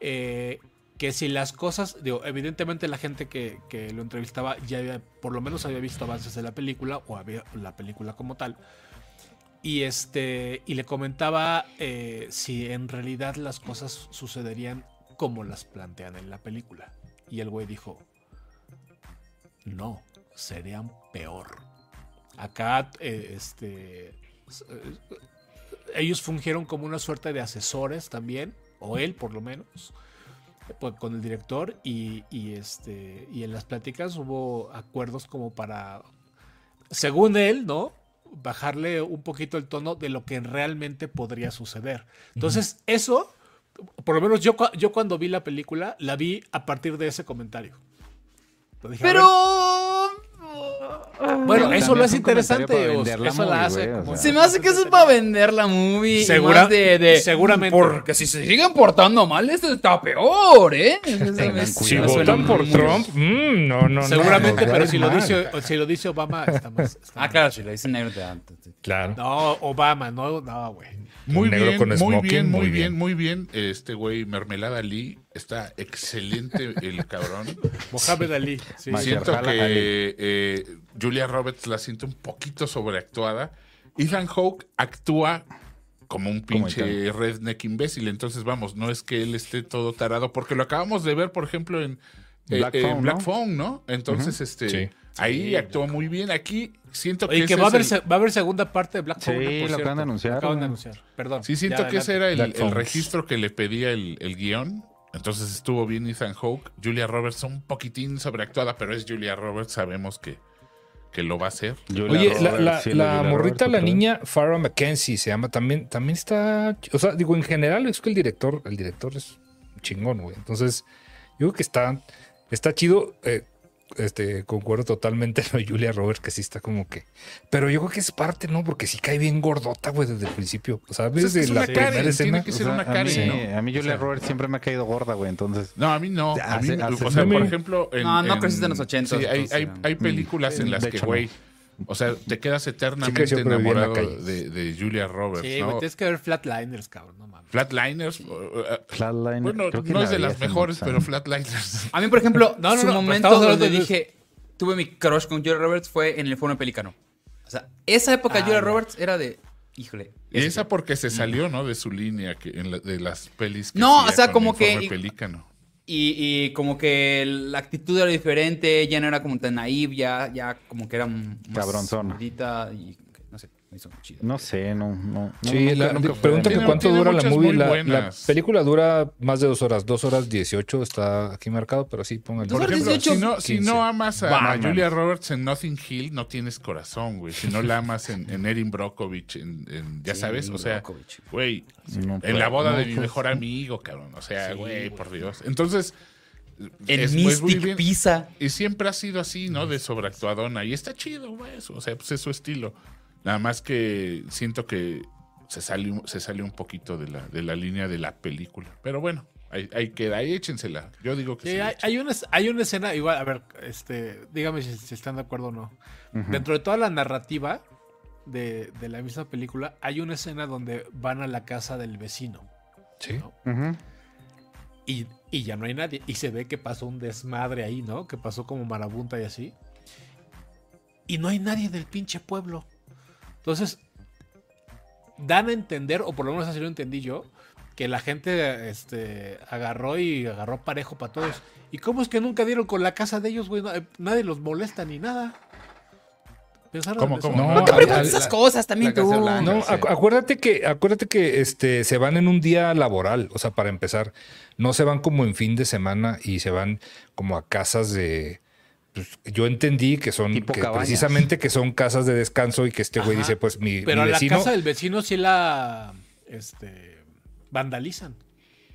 eh, que si las cosas, digo, evidentemente la gente que, que lo entrevistaba ya había, por lo menos había visto avances de la película, o había la película como tal, y, este, y le comentaba eh, si en realidad las cosas sucederían como las plantean en la película. Y el güey dijo, no, serían peor. Acá, eh, este, eh, ellos fungieron como una suerte de asesores también, o él por lo menos, pues, con el director y, y, este, y en las pláticas hubo acuerdos como para, según él, ¿no? Bajarle un poquito el tono de lo que realmente podría suceder. Entonces, eso, por lo menos yo, yo cuando vi la película, la vi a partir de ese comentario. Dije, Pero Bueno, eso lo es hace interesante. para o- vender la eso la movie, hace. o sea. Se me hace que eso es para vender la movie. Segura- más de, de- seguramente. Porque si se siguen portando mal, esto está peor, ¿eh? Si votan por muy- Trump, mm, no, no, no. Seguramente, no, pero si lo, dice, si lo dice Obama, está más. está Ah, claro, si lo dice negro te da. te- te- Claro. No, Obama, no, no, güey. Muy negro bien, muy bien, muy muy bien. muy bien. Este güey, Mermelada Lee, está excelente el cabrón. Mohamed Ali. Sí. Siento que Ali. eh, Julia Roberts la siento un poquito sobreactuada. Ethan Hawke actúa como un pinche redneck imbécil. Entonces, vamos, no es que él esté todo tarado, porque lo acabamos de ver, por ejemplo, en eh, Black eh, Phone, Black ¿no? Phone, ¿no? Entonces, este, Sí. ahí Sí, actuó muy bien. Aquí siento que, Oye, que ese va a, haber, el- se- va a haber segunda parte de Black Sí, Phone, ¿no? Por lo acaban de anunciar, Lo acaban de güey. anunciar. Perdón. Sí, siento Ya, que ese era el, registro que le pedía el, el guion. Entonces estuvo bien Ethan Hawke. Julia Roberts un poquitín sobreactuada, pero es Julia Roberts, sabemos que, que lo va a hacer. Julia Oye, la, Roberts, la- sí, la Julia morrita, Roberts, la niña Farrah McKenzie se llama, también, también está, o sea, digo, en general es que el director, el director es chingón, güey. Entonces, yo creo que está, está chido, eh, este, concuerdo totalmente en lo de Julia Roberts, que sí está como que, pero yo creo que es parte, ¿no? Porque sí cae bien gordota, güey, desde el principio, o sea, Pues es que desde es la una primera Karen, escena. tiene que O ser sea, una a mí, ¿no? a mí Julia O sea, Roberts siempre me ha caído gorda, güey, entonces... No, a mí no. A mí, Hace- hace- o sea, por ejemplo. En, No, no creciste en los 80s, Sí, hay, hay, hay películas en las que, güey. O sea, te quedas eternamente en la enamorado de, de Julia Roberts, Sí, ¿no? güey, tienes que ver Flatliners, cabrón, Flatliners. uh, uh, Flatline, bueno, creo que no es de las mejores, pero. Flatliners. A mí, por ejemplo, No, no, su no, momento donde de- dije, tuve mi crush con Julia Roberts fue en el Fono Pelícano. O sea, esa época Ah, Julia. Roberts era de, híjole. Y esa porque se salió, ¿no? De su línea que en la- de las pelis. Que No, o sea, como que- Pelícano. Y, y como que la actitud era diferente, ya no era como tan naive, ya, ya como que era más Cabronzona. y no hizo chido. No sé, no, no. no, Sí, la, nunca mí. Tiene- cuánto tiene dura la muchas movie. muy La, película dura más de dos horas, dos horas 18 está aquí marcado, pero sí, pongan. Dos Por horas ejemplo, 18, si no, si 15. no amas a. Julia Roberts en Nothing Hill, no tienes corazón, güey. Si no la amas en, en Erin Brockovich, en, en- ya Sí, sabes, o sea, güey, No, en la boda no, de mi pues, mejor amigo, cabrón. O sea, güey, por Dios. Entonces, En es- Mystic. Pizza. Y siempre ha sido así, ¿no? De sobreactuadona. Y está chido, güey. eso, O sea, pues es su estilo. Nada más que siento que se sale, un- se sale un poquito de la, de la línea de la película. Pero bueno, ahí, ahí queda. Ahí échensela. Yo digo que Sí, sí. hay, hay una, hay una escena, igual, a ver, este, dígame si, si están de acuerdo o no. Dentro de toda la narrativa de, de la misma película, hay una escena donde van a la casa del vecino. Sí. Y, y ya no hay nadie. Y se ve que pasó un desmadre ahí, ¿no? Que pasó como marabunta y así. Y no hay nadie del pinche pueblo. Entonces, dan a entender, o por lo menos así lo entendí yo, que la gente este, agarró y agarró parejo para todos. ¿Y cómo es que nunca dieron con la casa de ellos, güey? No, eh, Nadie los molesta ni nada. ¿Pensaron ¿Cómo, cómo? No, No te preguntes esas cosas también tú. Blanca. No, sí. acuérdate que, acuérdate que este, se van en un día laboral, o sea, para empezar, no se van como en fin de semana y se van como a casas de. Pues, yo entendí que son Tipo que precisamente que son casas de descanso y que este güey dice, pues mi, Pero mi a la casa del vecino sí la este, vandalizan.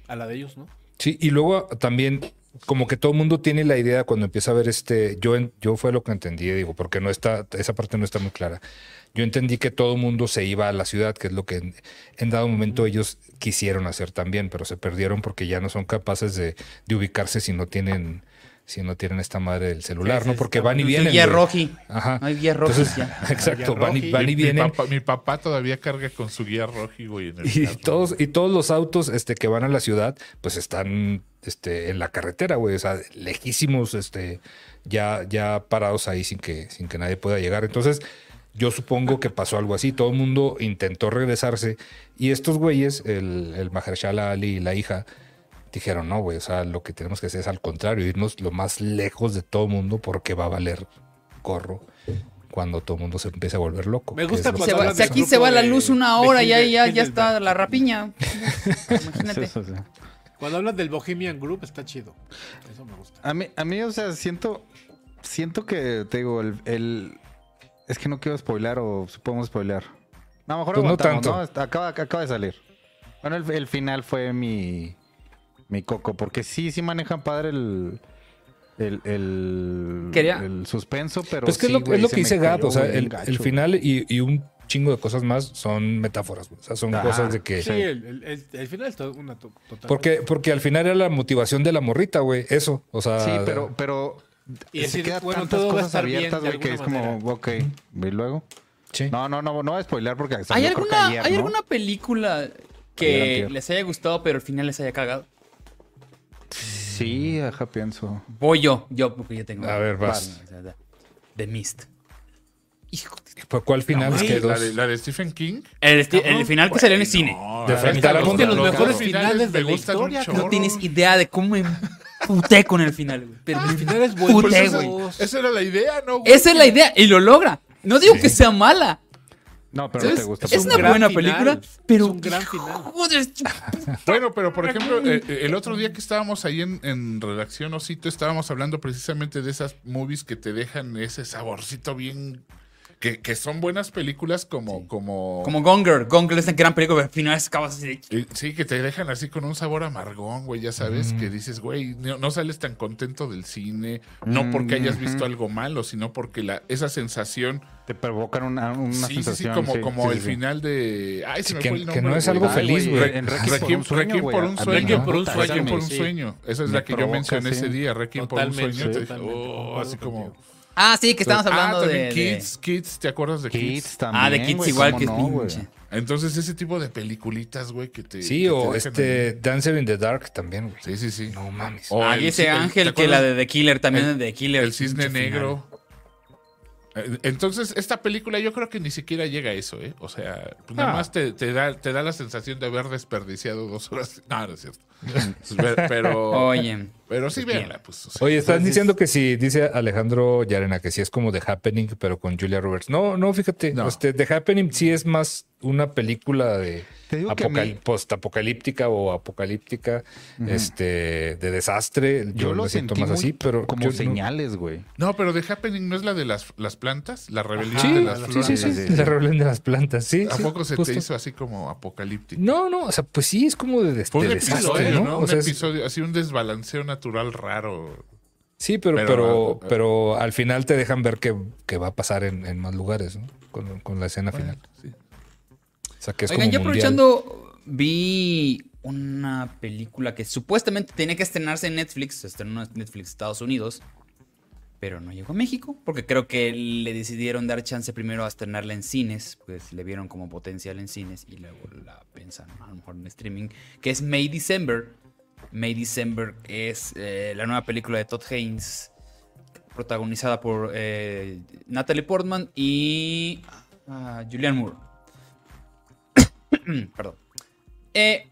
A la de ellos, ¿no? Sí, y luego también como que todo el mundo tiene la idea cuando empieza a ver este, yo, en- yo fue lo que entendí, digo, porque no está, esa parte no está muy clara. Yo entendí que todo el mundo se iba a la ciudad, que es lo que en, en dado momento ellos quisieron hacer también, pero se perdieron porque ya no son capaces de, de ubicarse si no tienen, si no tienen esta madre del celular, Sí, ¿no? Porque van y vienen. guía roji. Ajá. No hay guía roji Entonces, ya. exacto, Guía van y, van y mi, vienen. papá, mi papá todavía carga con su guía roji, güey. En el Y carro. todos, y todos los autos este, que van a la ciudad, pues están este, en la carretera, güey. O sea, lejísimos, este, ya, ya parados ahí sin que, sin que nadie pueda llegar. Entonces, yo supongo que pasó algo así. Todo el mundo intentó regresarse. Y estos güeyes, el, el Mahershala Ali y la hija, dijeron, no, güey. O sea, lo que tenemos que hacer es al contrario, irnos lo más lejos de todo el mundo porque va a valer gorro cuando todo el mundo se empiece a volver loco. Me gusta cuando Se va- si aquí se va la luz una hora, ya, ya, ya está la rapiña. Imagínate. Cuando hablan del Bohemian Group está chido. Eso me gusta. A mí, a mí, o sea, siento, siento que, te digo, el, el- es que no quiero spoilar o podemos spoilear. No, a lo mejor Pues no tanto. Acaba, acaba de salir. Bueno, el, el final fue mi, mi coco, porque sí, sí manejan padre el, el, el, Quería- el suspenso, pero. Pues que es lo, es que dice cayó, o sea, el, el final y, y un chingo de cosas más son metáforas, güey. o sea, son cosas de que... Sí, el, el- el- el final es to- una to- total. Porque, porque al final era la motivación de la morrita, güey, eso, o sea... Sí, pero, pero Y se decir, quedan bueno, tantas todo cosas abiertas, güey, que es como, ok, y luego. Sí. No, no, no, no voy a spoiler porque ¿Hay alguna, ayer, ¿hay ¿no? alguna película que les haya gustado, pero al final les haya cagado? Sí, ajá, pienso. Voy yo, yo, porque yo tengo. A ver, vas. The Mist. Hijo de- ¿Por ¿Cuál final es Güey, que la, de, la de Stephen King. El, esti- el final que salió en el cine. No, De la Frank neta, Darabont. los- de los mejores finales finales de la historia. No tienes idea de cómo me emputé con el final, güey. Pero El final es Puté, bueno. Pues güey. esa, esa era la idea, ¿no? güey? Esa es la idea y lo logra. No digo que sea mala. No, pero no te gusta. Es un una buena final, película, es pero. un gran final. Bueno, pero por ejemplo, eh, eh, el otro día que estábamos ahí en, en Redacción Osito, estábamos hablando precisamente de esas movies que te dejan ese saborcito bien. Que, que son buenas películas como. como, Como Gonger. Gonger es una gran película, pero al final acabas así de. Sí, que te dejan así con un sabor amargón, güey, ya sabes, que dices, güey, no, no sales tan contento del cine, no porque hayas visto algo malo, sino porque la, esa sensación, Te provocan una, una sí, sí, sí, sensación. como, sí, como sí, el sí. final de... Ay, se Sí, me que- fue el que nombre. no es algo Ay, feliz, güey. Requiem por un sueño, Requiem por un sueño. Requiem por un sueño, Requiem por un sí. sueño. Esa es Me la que yo provoca, mencioné sí. ese día, Requiem por un sueño. Te dije, oh, así como... Ah, sí, que estábamos hablando ah, de, Kids, Kids, ¿te acuerdas de Kids? Kids también. Ah, de Kids igual que es no, güey. pinche. Entonces ese tipo de peliculitas, güey, que te... Sí, que o este ahí. Dancer in the Dark también, güey. Sí, sí, sí. No mames. O Ah, el y ese el- ángel ¿te que la de The Killer también El- de The Killer. El cisne final. negro. Eh, Entonces, esta película yo creo que ni siquiera llega a eso, ¿eh? O sea, pues nada Ah. más te, te da, te da la sensación de haber desperdiciado dos horas. No, no es cierto. Pues, pero, Oye, pero sí, bien. véanla, pues. o sea, Oye, Entonces- diciendo que si, dice Alejandro Yarena, que si es como The Happening, pero con Julia Roberts. No, no, fíjate. No. Este, The Happening sí es más una película de Te digo que a apocal- mí- postapocalíptica o apocalíptica, este, de desastre. Yo, Yo lo lo siento sentí más muy así, pero como señales, güey. No, pero The Happening no es la de las, las plantas, la rebelión Sí, de las sí, flores. sí, sí, Sí, sí, La sí. rebelión de las plantas, sí. ¿A sí, poco se justo. te hizo así como apocalíptico? No, no, o sea, pues sí, es como de, de- Fue un de episodio, desastre, ¿no? ¿no? O Un sea, episodio, así un desbalanceo natural raro. sí, pero, pero- pero, pero, al final te dejan ver que, que va a pasar en, en más lugares, ¿no? Con, con la escena final. Sí. O sea, que es Oigan, como yo mundial. aprovechando, vi una película que supuestamente tenía que estrenarse en Netflix, se estrenó en Netflix Estados Unidos, pero no llegó a México, porque creo que le decidieron dar chance primero a estrenarla en cines, pues le vieron como potencial en cines y luego la pensaron a lo mejor en streaming, que es May December. May December es eh, la nueva película de Todd Haynes, protagonizada por eh, Natalie Portman y ah, Julianne Moore. Perdón. Eh,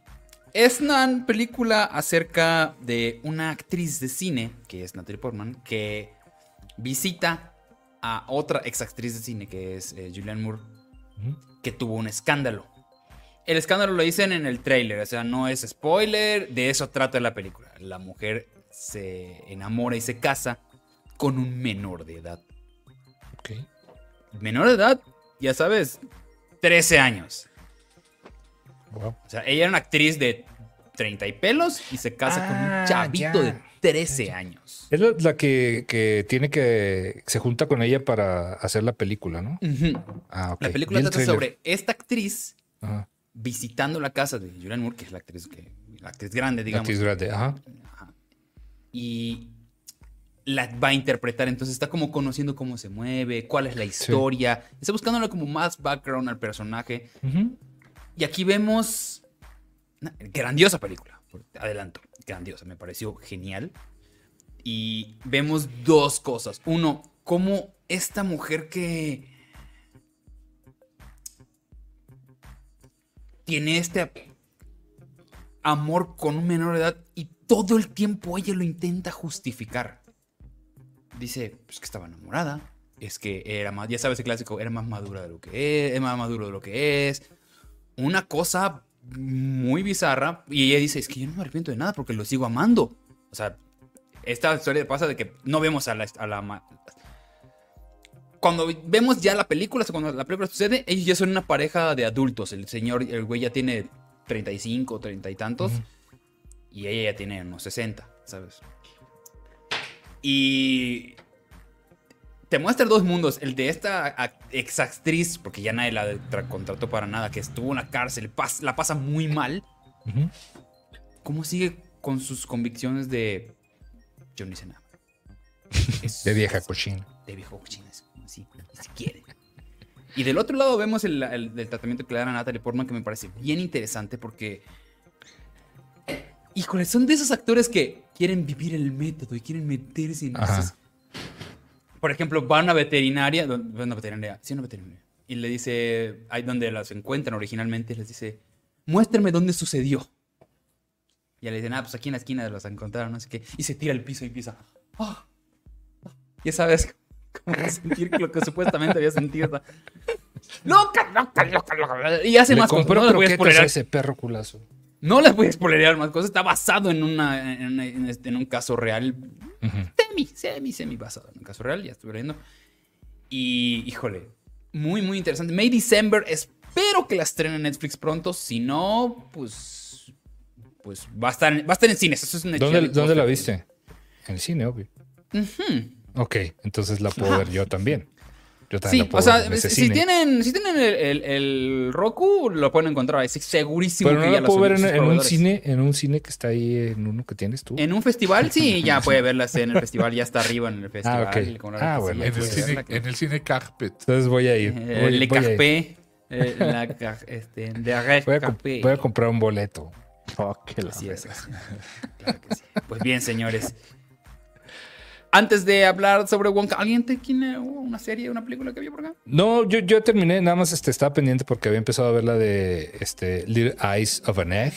es una película acerca de una actriz de cine, que es Natalie Portman, que visita a otra ex actriz de cine, que es Julianne Moore, que tuvo un escándalo. El escándalo lo dicen en el tráiler, o sea, no es spoiler, de eso trata la película. La mujer se enamora y se casa con un menor de edad. Ok. Menor de edad, ya sabes, 13 años. Wow. O sea, ella era una actriz de 30 y pelos y se casa con Ah, un chavito ya. de 13 años. Es la, la que, que tiene que. Se junta con ella para hacer la película, ¿no? Ujú. Ah, ok. La película trata sobre esta actriz Ajá. Visitando la casa de Julianne Moore, que es la actriz, que, la actriz grande, digamos. Actriz grande. Ajá. Ajá. Y la va a interpretar, entonces está como conociendo cómo se mueve, cuál es la historia, está buscándole como más background al personaje. Ujú. Y aquí vemos una grandiosa película, adelanto, grandiosa, me pareció genial. Y vemos dos cosas. Uno, cómo esta mujer que tiene este amor con un menor de edad y todo el tiempo ella lo intenta justificar. Dice, pues que estaba enamorada, es que era más, ya sabes el clásico, era más madura de lo que es, es más maduro de lo que es. Una cosa muy bizarra y ella dice, es que yo no me arrepiento de nada porque lo sigo amando. O sea, esta historia pasa de que no vemos a la... a la cuando vemos ya la película, o sea, cuando la película sucede, ellos ya son una pareja de adultos. El señor, el güey ya tiene 35, 30 y tantos. Y ella ya tiene unos 60, ¿sabes? Y te muestra dos mundos. El de esta a- ex actriz, porque ya nadie la tra- contrató para nada, que estuvo en la cárcel, pas- la pasa muy mal. ¿Cómo sigue con sus convicciones de. Yo no hice nada? Es- De vieja cochina. de viejo es como así, si quiere. Y del otro lado vemos el, el- el tratamiento que le dan a Natalie Portman que me parece bien interesante porque. Híjole, son de esos actores que quieren vivir el método y quieren meterse en esas- Por ejemplo, va a una veterinaria, a una veterinaria, sí, una veterinaria, y le dice, ahí donde las encuentran originalmente, les dice, muéstrame dónde sucedió. Y le dicen, ah, pues aquí en la esquina las encontraron, no sé qué, y se tira al piso y empieza, "Ah, ya sabes cómo sentir lo que supuestamente había sentido. Loca, loca, loca, loca. Y hace Le más cosas. compró No les voy a ese perro culazo. No les voy a spoilerear más cosas. Está basado en, una, en, en este- en un caso real. Ujú. Semi, semi, semi basado en un caso real. Ya estuve leyendo. Y, híjole, muy, muy interesante. May December. Espero que la estrenen en Netflix pronto. Si no, pues. Pues va a estar, en- va a estar en cines. Eso es un hecho. ¿Dónde, ¿Dónde la vi- viste? En el cine, obvio. Ujú. Ok, entonces la puedo ver yo también. Yo también Sí, la puedo o sea, ver si cine. tienen, si tienen el, el- el Roku, lo pueden encontrar. Sí, segurísimo Pero que no ya la puedo ver en, un cine, en un cine que está ahí en uno que tienes tú. En un festival, sí, ya puede verlas en el festival, ya está arriba en el festival. Ah, neta, sí, bueno, En el cine, verla. en el cine Carpet. Entonces voy a ir. Eh, Voy- Le voy a ir. Carpé. eh, la car- este, de Voy a, voy a comprar un boleto. Oh, que la es, es. Claro que sí. Pues bien, señores. Antes de hablar sobre Wonka, ¿alguien te tiene una serie, una película que vio por acá? No, yo, yo terminé, nada más este, estaba pendiente porque había empezado a ver la de este, Little Eyes of an Egg,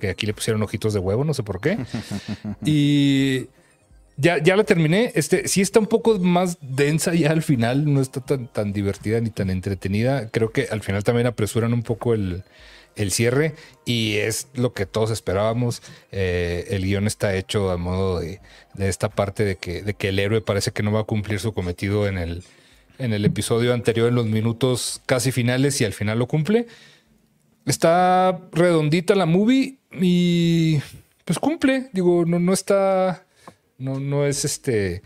que aquí le pusieron ojitos de huevo, no sé por qué. y ya, ya la terminé. Este, sí está un poco más densa ya al final, no está tan, tan divertida ni tan entretenida. Creo que al final también apresuran un poco el, el cierre y es lo que todos esperábamos. Eh, el guion está hecho a modo de, esta parte de que, el héroe parece que no va a cumplir su cometido en el, en el episodio anterior, en los minutos casi finales, y al final lo cumple. Está redondita la movie y pues cumple. Digo, no, no está. No, no es este.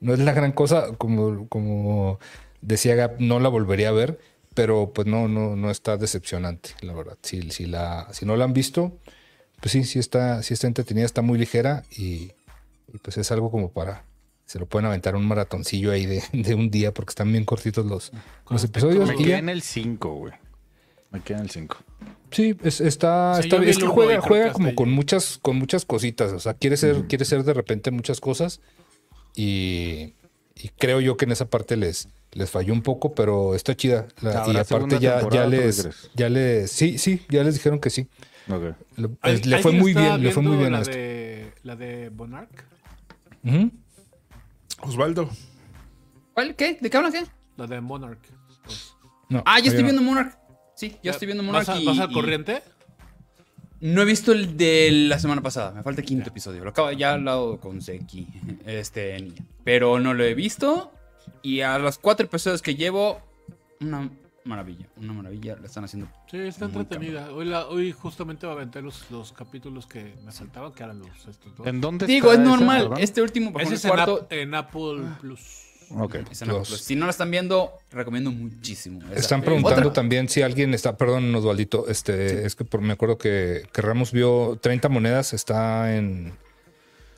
No es la gran cosa. Como, como decía Gap, no la volvería a ver. Pero pues no, no, no está decepcionante, la verdad. Si, si, la, si no la han visto, pues sí, sí está, sí está entretenida, está muy ligera y, y, pues es algo como para. Se lo pueden aventar un maratoncillo ahí de, de un día porque están bien cortitos los, los episodios. Me quedé en el 5, güey. Me quedé en el 5. Sí, es- está, Sí, está yo vi bien. Es que juega, juega como con muchas, con muchas cositas. O sea, quiere ser, quiere ser de repente muchas cosas. Y, y creo yo que en esa parte les, les falló un poco, pero está chida. La- ¿Habrá y aparte ya, ya les, ya les, sí, sí, ya les dijeron que sí. Ok. Le, ¿Al- le fue muy bien, le fue muy bien a la esto. de, la de Monarch. Ujú. Osvaldo. ¿Cuál? ¿Qué? ¿De qué hablan? ¿Qué? La de Monarch. No, Ah, ya estoy no. viendo Monarch. Sí, ya estoy viendo Monarch. ¿Vas, a, y- vas y- corriente? No he visto el de la semana pasada. Me falta el quinto episodio. Lo acabo ya lo conseguí. Este, en- pero no lo he visto. Y a los cuatro episodios que llevo, una maravilla. Una maravilla. La están haciendo. Sí, está entretenida. Hoy, la, hoy justamente va a aventar los, los capítulos que me faltaban, que eran los estos dos. ¿En dónde Digo, está es normal. Este último, ejemplo, es en, cuarto. App- en Apple Plus. Ok. es en Apple Los- Plus. Si no la están viendo, recomiendo muchísimo. Esa. Están preguntando Otra- también si alguien está, perdón, Osvaldito, este, es que por- me acuerdo que, que Ramos vio 30 monedas, está en,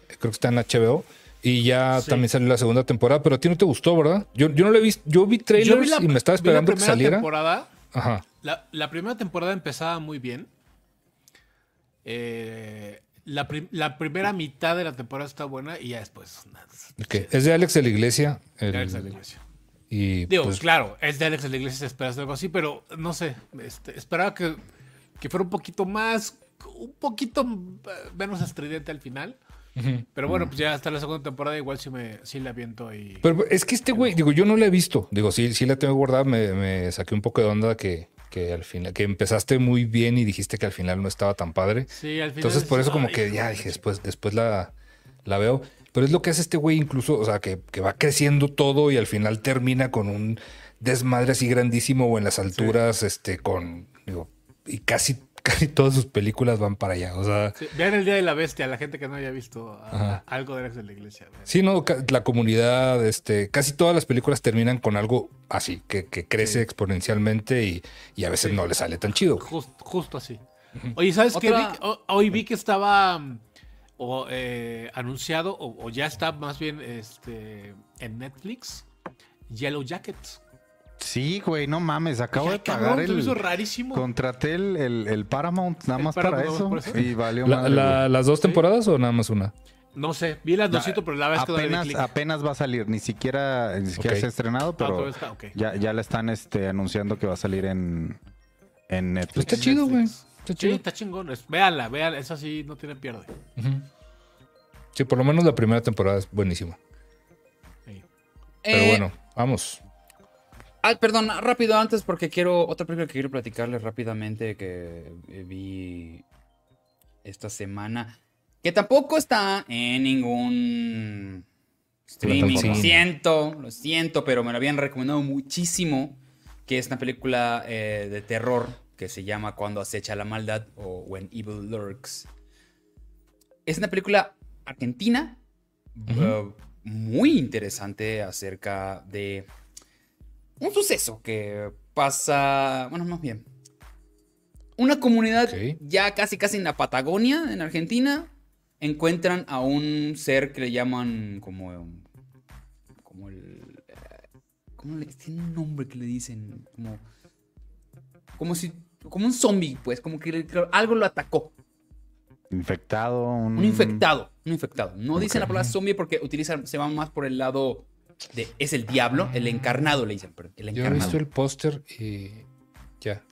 creo que está en HBO y ya Sí. también salió la segunda temporada, pero a ti no te gustó, ¿verdad? Yo, yo no lo he visto, yo vi trailers Yo vi la- y me estaba vi la esperando que saliera. temporada. Ajá. La, la primera temporada empezaba muy bien. Eh, la, prim- la primera mitad de la temporada está buena y ya después. nada, ok. Es de Alex de la Iglesia. el- Alex de la Iglesia. Y Digo, pues, claro, es de Alex de la Iglesia, esperas algo así, pero no sé. este, esperaba que, que fuera un poquito más, un poquito menos estridente al final. Pero bueno, pues ya hasta la segunda temporada igual sí me sí la aviento ahí. Pero es que este güey, digo, yo no la he visto. Digo, sí, sí la tengo guardada. Me, me saqué un poco de onda que, que al final, que empezaste muy bien y dijiste que al final no estaba tan padre. Sí, al final. Entonces, por eso como ay, que ya dije, de- después, después la, la veo. Pero es lo que hace este güey incluso, o sea, que, que va creciendo todo y al final termina con un desmadre así grandísimo o en las alturas, este, con, digo, y casi casi todas sus películas van para allá. O sea, Sí, vean el Día de la Bestia, la gente que no haya visto a- Ajá. algo de la Iglesia. vean. sí, no, la comunidad, este, casi todas las películas terminan con algo así, que, que crece Sí. exponencialmente y, y a veces Sí. no le sale tan chido. Just- justo así. Oye, ¿sabes qué? Hoy vi que estaba mm, o, eh, anunciado, o, o ya está más bien este, en Netflix, Yellow Jackets. Sí, güey, no mames, acabo Ay, de pagar hizo el... rarísimo. Contraté el, el, el Paramount nada El más para eso, y valió La- madre, la-. ¿Las dos temporadas o nada más una? No sé, vi el anuncito, pero la verdad es que apenas, apenas va a salir, ni siquiera, ni siquiera se ha estrenado, Ah, pero está, ya, ya le están este, anunciando que va a salir en, en Pues Netflix. está chido, güey. Está Sí, chido. está chingón. Es- Véanla, véanla, esa sí no tiene pierde. Ujú. Sí, por lo menos la primera temporada es buenísima. Sí. Pero Eh, bueno, vamos. Ah, perdón, rápido antes porque quiero otra película que quiero platicarles rápidamente que eh, vi esta semana que tampoco está en ningún streaming, lo siento, lo siento, pero me lo habían recomendado muchísimo que es una película eh, de terror que se llama Cuando acecha la maldad o When Evil Lurks. Es una película argentina eh, muy interesante acerca de un suceso que pasa, bueno, más bien, una comunidad ya casi casi en la Patagonia, en Argentina, encuentran a un ser que le llaman como, como el, eh, ¿cómo le tiene un nombre que le dicen? Como, como si, como un zombie, pues, como que algo lo atacó. Infectado, un... Un infectado, un infectado. No dicen la palabra zombie porque utilizan, se van más por el lado de, es el diablo, el encarnado le dicen, el Yo he visto el póster y ya.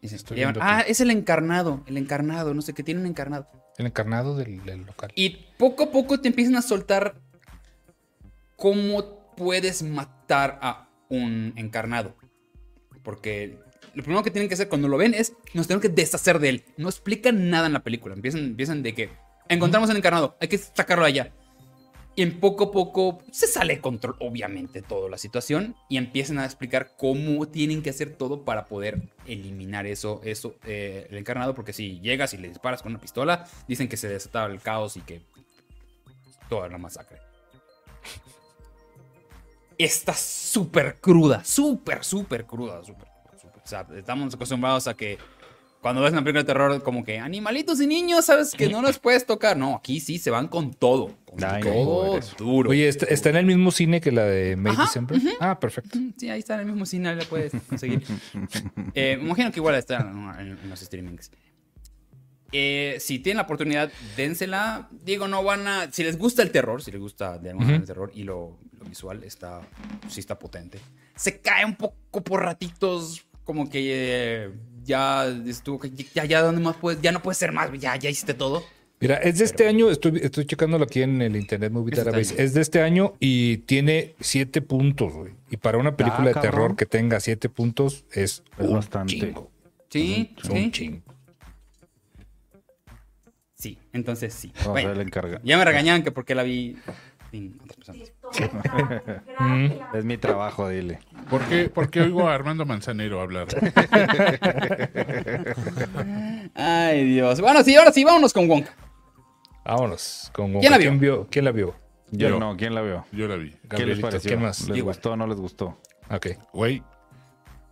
Dicen, llaman, ah, es el encarnado, el encarnado, no sé, que tiene un encarnado. El encarnado del, del local. Y poco a poco te empiezan a soltar cómo puedes matar a un encarnado. Porque lo primero que tienen que hacer cuando lo ven es nos tenemos que deshacer de él. No explican nada en la película. Empiezan, empiezan de que encontramos al encarnado, hay que sacarlo allá. Y en poco a poco se sale de control, obviamente, toda la situación. Y empiezan a explicar cómo tienen que hacer todo para poder eliminar eso, eso eh, el encarnado. Porque si llegas y le disparas con una pistola, dicen que se desataba el caos y que toda la masacre. Está súper cruda, súper, súper cruda, súper. O sea, estamos acostumbrados a que cuando ves una película de terror, como que animalitos y niños, sabes que no los puedes tocar. No, aquí sí se van con todo. Con Ay, todo duro. Oye, ¿está, está en el mismo cine que la de May Ajá, December? Ah, perfecto. Sí, ahí está en el mismo cine, ahí la puedes conseguir. Eh, me imagino que igual está en, los streamings. Eh, si tienen la oportunidad, dénsela. Digo, no van a. Si les gusta el terror, si les gusta de alguna manera el terror y lo, lo visual, está, sí está potente. Se cae un poco por ratitos, como que eh, ya estuvo. Ya, ya, ¿dónde más puedes? Ya no puedes ser más, ya, ya hiciste todo. Mira, es de este año, estoy, estoy checándolo aquí en el Internet Movie Es este Database. Es de este año y tiene siete puntos, güey. Y para una película de cabrón. terror que tenga siete puntos es, Es un bastante. chingo. Sí, Es un sí. chingo. Sí, entonces sí. Bueno, ya me regañaban que porque la vi sin otras personas. Es mi trabajo, dile. ¿Por qué, por qué oigo a Armando Manzanero hablar? Ay, Dios. Bueno, sí, ahora sí, vámonos con Wonka. Vámonos. Con ¿Quién la vio? ¿Quién, vio? ¿Quién la vio? Yo, Yo. no, ¿quién la vio? Yo la vi. ¿Qué les pareció? ¿Qué más? ¿Les Igual. gustó o no les gustó? Ok. Güey,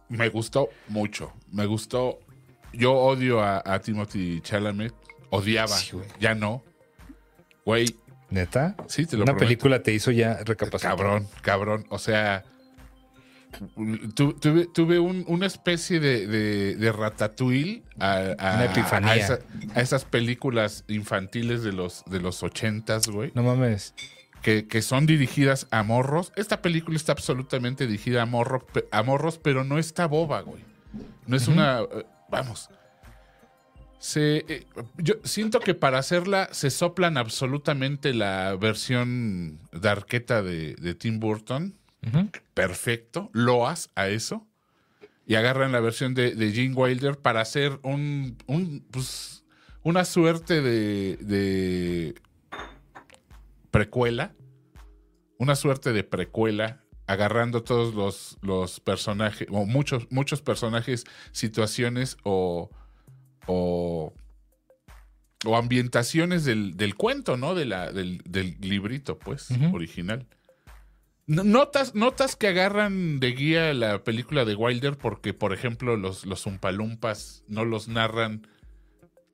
me gustó mucho. Me gustó. Yo odio a, a Timothy Chalamet. Odiaba. Sí, ya no. Güey, ¿Neta? sí, te lo Una prometo. película te hizo ya recapacitar. Cabrón, cabrón. O sea, tu- tuve, tuve un- una especie de, de, de ratatouille a, a- Una epifanía. a esa- a esas películas infantiles de los, de los ochentas, güey, No mames. que, que son dirigidas a morros. Esta película está absolutamente dirigida a, morro- a morros, pero no está boba, güey. No es una... eh, vamos. Se, eh, yo siento que para hacerla se soplan absolutamente la versión darqueta de, de Tim Burton. Perfecto. Loas a eso. Y agarran la versión de, de Gene Wilder para hacer un, un, pues, una suerte de, de precuela. Una suerte de precuela. Agarrando todos los, los personajes, o muchos, muchos personajes, situaciones o, o, o ambientaciones del, del cuento, ¿no? De la, del, del librito, pues, original. No- Notas, notas que agarran de guía la película de Wilder porque, por ejemplo, los, los Umpalumpas no los narran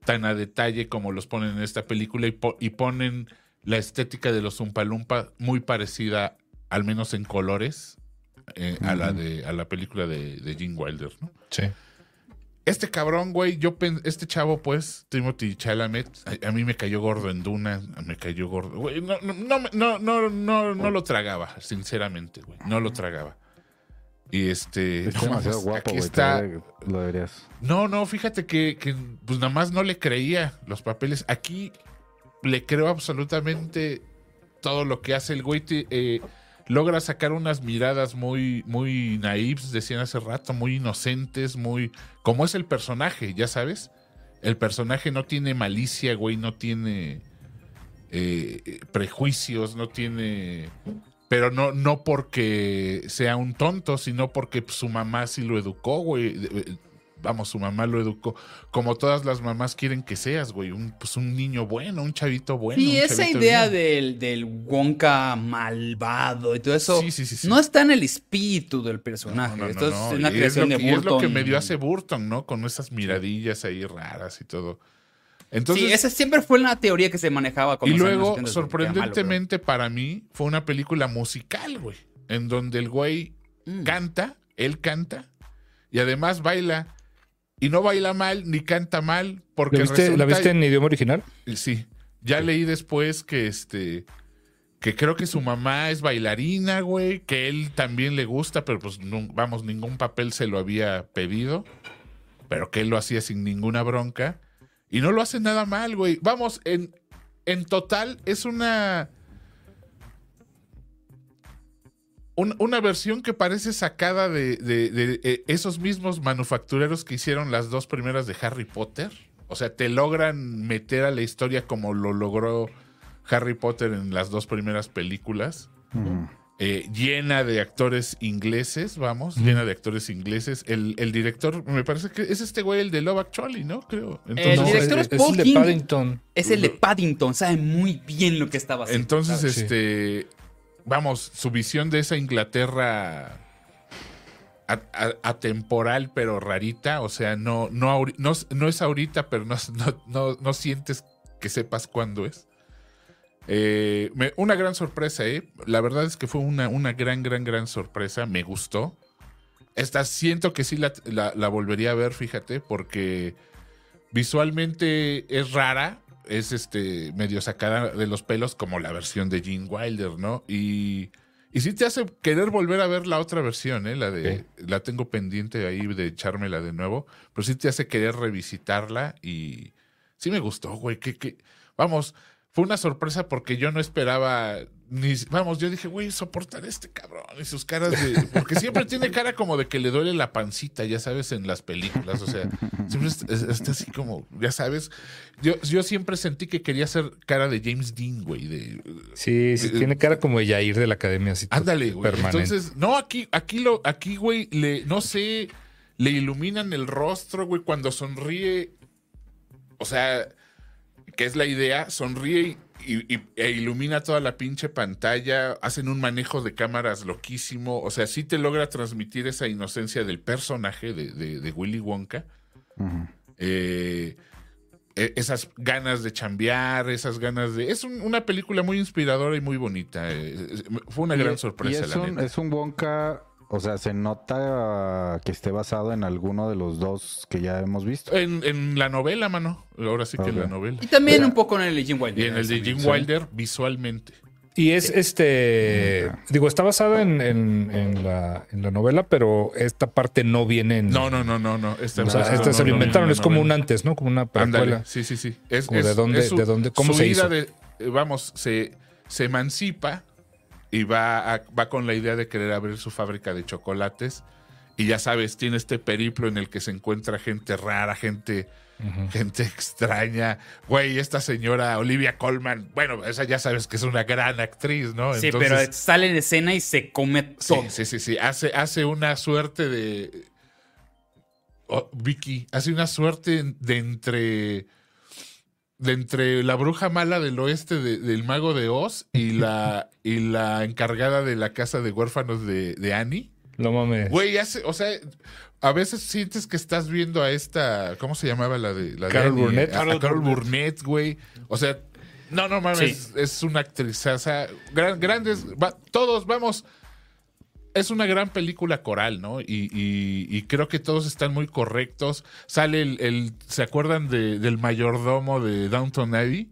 tan a detalle como los ponen en esta película y, po- y ponen la estética de los Umpalumpa muy parecida, al menos en colores, eh, a, la de, a la película de, de Gene Wilder, ¿no? Sí. Este cabrón, güey, yo este chavo, pues, Timothy Chalamet, a, a mí me cayó gordo en Duna, me cayó gordo. Güey, no, no, no, no, no, no, no lo tragaba, sinceramente, güey. No lo tragaba. Y este. Es no demasiado mames, guapo, aquí está. Lo deberías. No, no, fíjate que, que, pues nada más no le creía los papeles. Aquí le creo absolutamente todo lo que hace el güey. eh, logra sacar unas miradas muy, muy naives, decían hace rato, muy inocentes, muy. como es el personaje, ya sabes. El personaje no tiene malicia, güey, no tiene eh, prejuicios, no tiene. Pero no, no porque sea un tonto, sino porque su mamá sí lo educó, güey. Vamos, su mamá lo educó. Como todas las mamás quieren que seas, güey. Un, pues un niño bueno, un chavito bueno. Sí, un esa idea del, del Wonka malvado y todo eso Sí, sí, no está en el espíritu del personaje. No, no, Esto no. es una Y creación lo de que- y Burton. es lo que medio hace Burton, ¿no? Con esas miradillas ahí raras y todo. Entonces, sí, esa siempre fue una teoría que se manejaba con y años luego, 70, que era malo, sorprendentemente para mí, fue una película musical, güey. En donde el güey Mm. canta, él canta, y además baila. Y no baila mal, ni canta mal, porque ¿La viste, ¿La viste en idioma original? Sí. Ya leí después que este. Que creo que su mamá es bailarina, güey. Que él también le gusta, pero pues no- vamos, ningún papel se lo había pedido. Pero que él lo hacía sin ninguna bronca. Y no lo hace nada mal, güey. Vamos, en, en total es una. Un- una versión que parece sacada de, de- de, eh, esos mismos manufactureros que hicieron las dos primeras de Harry Potter. O sea, te logran meter a la historia como lo logró Harry Potter en las dos primeras películas. Eh, llena de actores ingleses, vamos, llena de actores ingleses. El, el director, me parece que es este güey, el de Love Actually, ¿no? Creo. El No, director es Paul el de King. Paddington. Es el de Paddington, sabe muy bien lo que estaba haciendo. Entonces, Claro, sí. Vamos, su visión de esa Inglaterra atemporal pero rarita, o sea, no, no, es ahorita, pero no, no, no, sientes que sepas cuándo es. Eh, una gran sorpresa, ¿eh? La verdad es que fue una, una gran, gran, gran sorpresa. Me gustó. Esta siento que sí la- la volvería a ver, fíjate, porque visualmente es rara. Es este medio sacada de los pelos, como la versión de Gene Wilder, ¿no? Y, y sí te hace querer volver a ver la otra versión, ¿eh? La de. La tengo pendiente ahí de echármela de nuevo. Pero sí te hace querer revisitarla. Y sí me gustó, güey. Que, que, vamos, fue una sorpresa porque yo no esperaba. Ni, vamos, yo dije, güey, soportar a este cabrón y sus caras de. Porque siempre tiene cara como de que le duele la pancita, ya sabes, en las películas. O sea, siempre está, está así como, ya sabes. Yo, yo siempre sentí que quería hacer cara de James Dean, güey. De, Sí, sí, Eh, tiene cara como de Yair de la academia. Así Ándale, güey. permanente. Entonces, no, aquí, aquí lo, aquí, güey, le, no sé, le iluminan el rostro, güey, cuando sonríe. O sea, que es la idea, sonríe y, y- e ilumina toda la pinche pantalla, hacen un manejo de cámaras loquísimo. O sea, sí te logra transmitir esa inocencia del personaje de, de- de Willy Wonka. Eh, e- esas ganas de chambear, esas ganas de... Es un- una película muy inspiradora y muy bonita. eh, fue una Y- gran y sorpresa, es la un, neta. es un Wonka, o sea, se nota que esté basado en alguno de los dos que ya hemos visto. En, en la novela, mano. Ahora sí que en la novela. Y también Pero- un poco en el de Jim Wilder. Y en el de Jim Sí. Wilder, visualmente. Y es este. Digo, está basada en, en- en la, en la novela, pero esta parte no viene en. No, no, no, no, no. Esta, O sea, esta esta no, se lo no, inventaron, no, es como un antes, ¿no? Como una precuela. sí, sí, sí. Es, es- de dónde- es su- de dónde- cómo su se hizo. de- vamos, se, se emancipa y va, a- va con la idea de querer abrir su fábrica de chocolates. Y ya sabes, tiene este periplo en el que se encuentra gente rara, gente, gente extraña. Güey, esta señora Olivia Colman, bueno, esa ya sabes que es una gran actriz, ¿no? Sí, Entonces- pero sale en escena y se come Sí, todo. sí, sí, sí. Hace, hace una suerte de. oh, Vicky, hace una suerte de entre de entre la bruja mala del oeste de- del mago de Oz y la y la encargada de la casa de huérfanos de, de Annie. No mames. Güey, hace, o sea, a veces sientes que estás viendo a esta, ¿cómo se llamaba la de la de Carol Annie? Burnett. A, a Carol Carol Burnett. Burnett, güey. O sea, no, no mames, es una actrizaza. Gran, grandes, va- todos, vamos. Es una gran película coral, ¿no? Y, y- y creo que todos están muy correctos. Sale el, el- ¿se acuerdan de- del mayordomo de Downton Abbey?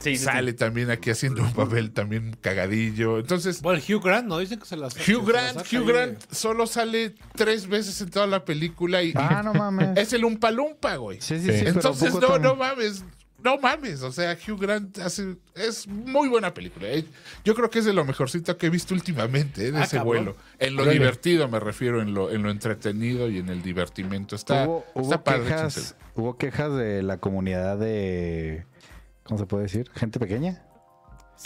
Sí. Sale también aquí haciendo un papel también cagadillo. Entonces, Bueno, Hugh Grant, ¿no? Dicen que se las Hugh Grant, Hugh Grant solo sale tres veces en toda la película y Ah, no mames. es el Umpalumpa, güey. Sí, sí, Sí. Entonces, no, tan- no mames. No mames. O sea, Hugh Grant hace, es muy buena película. eh. Yo creo que es de lo mejorcito que he visto últimamente, eh, de Ah, ese cabrón. vuelo. En lo Órale. divertido me refiero, en lo, en lo entretenido y en el divertimento. Está, hubo, hubo está padre. quejas, hubo quejas de la comunidad de. ¿Cómo se puede decir? Gente pequeña.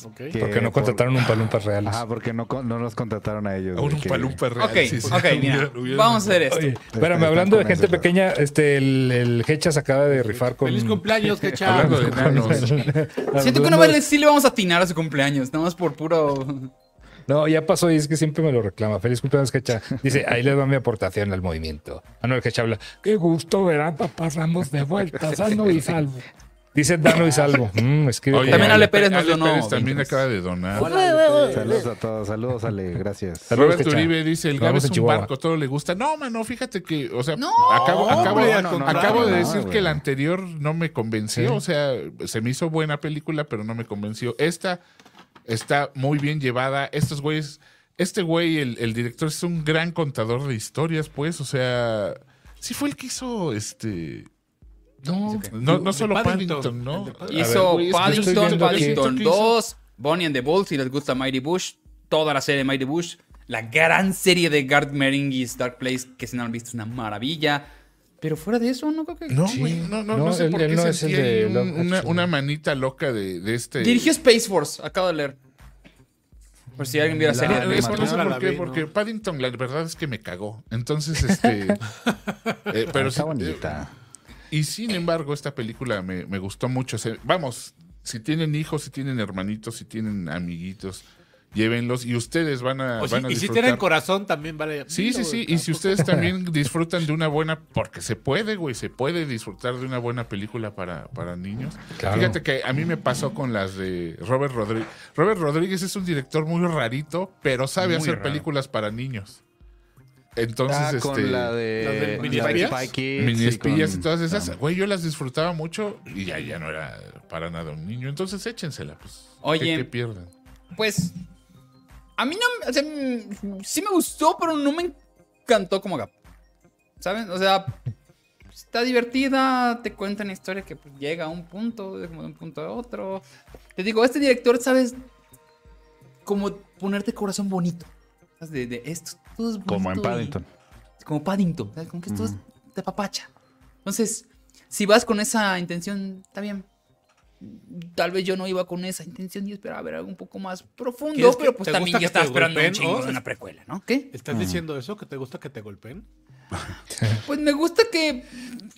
Porque no por- contrataron un palumpas reales. Ajá, porque no, no los contrataron a ellos. Un de que- Umpalumpa real. Ok, sí, sí. mira, vamos a hacer esto. Oye, espérame, están hablando de gente eso, pequeña, este, el, el Hechas acaba de rifar con. Feliz cumpleaños, que Hablando de enanos. Siento que una vez sí le vamos a atinar a su cumpleaños, nada más por puro. No, ya pasó y es que siempre me lo reclama. Feliz cumpleaños, Hecha. Dice, ahí les va mi aportación al movimiento. Ah, no, el Hecha habla. Qué gusto ver a papá Ramos de vuelta, sano y salvo. Dice Dano y salvo. Mm, escribe Oye, También Ale Ale Pérez nos donó Pérez también 20 acaba de donar. Saludos a todos, saludos, Ale, gracias. Saludos, Robert Hecha. Uribe dice, el Gabe es en un barco, todo le gusta. No, mano, fíjate que, o sea, No, acabo, de decir que el anterior no me convenció, Sí. o sea, se me hizo buena película, pero no me convenció. Esta está muy bien llevada. Estos güeyes, este güey, el, el director, es un gran contador de historias, pues, o sea, sí fue el que hizo este... No, no, solo Paddington, ¿no? Hizo Paddington, Paddington esto que hizo. 2, Bonnie and the Bull, si les gusta Mighty Bush, toda la serie de Mighty Bush, la gran serie de Garth Marenghi's Dark Place, que si no han visto es una maravilla. Pero fuera de eso, no creo que... No, Sí. güey, no, no, No, no sé él- por él qué no es el de un- una, una manita loca de, de este... Dirigió Space Force, acabo de leer. Por si alguien vio la serie. No, sé por qué, vi, porque ¿no? Paddington la verdad es que me cagó. Entonces, este... eh, pero Está sí, bonita. eh, y sin embargo, esta película me, me gustó mucho. Vamos, si tienen hijos, si tienen hermanitos, si tienen amiguitos, llévenlos y ustedes van a, O si- a y si tienen corazón, también vale. Sí, sí, sí. Y si ustedes también disfrutan de una buena, porque se puede, güey, se puede disfrutar de una buena película para, para niños. Claro. Fíjate que a mí me pasó con las de Robert Rodríguez. Robert Rodríguez es un director muy rarito, pero sabe Muy hacer raro. películas para niños. Entonces, Ah, este. con la de, ¿Las de Mini la de Mini y espías y todas esas, güey, yo las disfrutaba mucho y ya, ya no era para nada un niño. Entonces échensela, pues. Oye. ¿Qué, qué pierden? Pues. A mí no. O sea, sí me gustó, pero no me encantó como Gap. ¿Saben? O sea. Está divertida, te cuenta una historia que pues, llega a un punto, de como de un punto a otro. Te digo, este director, ¿sabes? Como ponerte corazón bonito. De, de esto, todo es Como en y- Paddington. como Paddington, ¿sabes? Como que esto es de papacha. Entonces, si vas con esa intención, está bien. Tal vez yo no iba con esa intención y esperaba ver algo un poco más profundo, ¿Quieres que pero pues también yo que estaba esperando un chingo de una precuela, ¿no? ¿Qué? ¿Estás diciendo eso? ¿Que te gusta que te golpeen? Pues me gusta que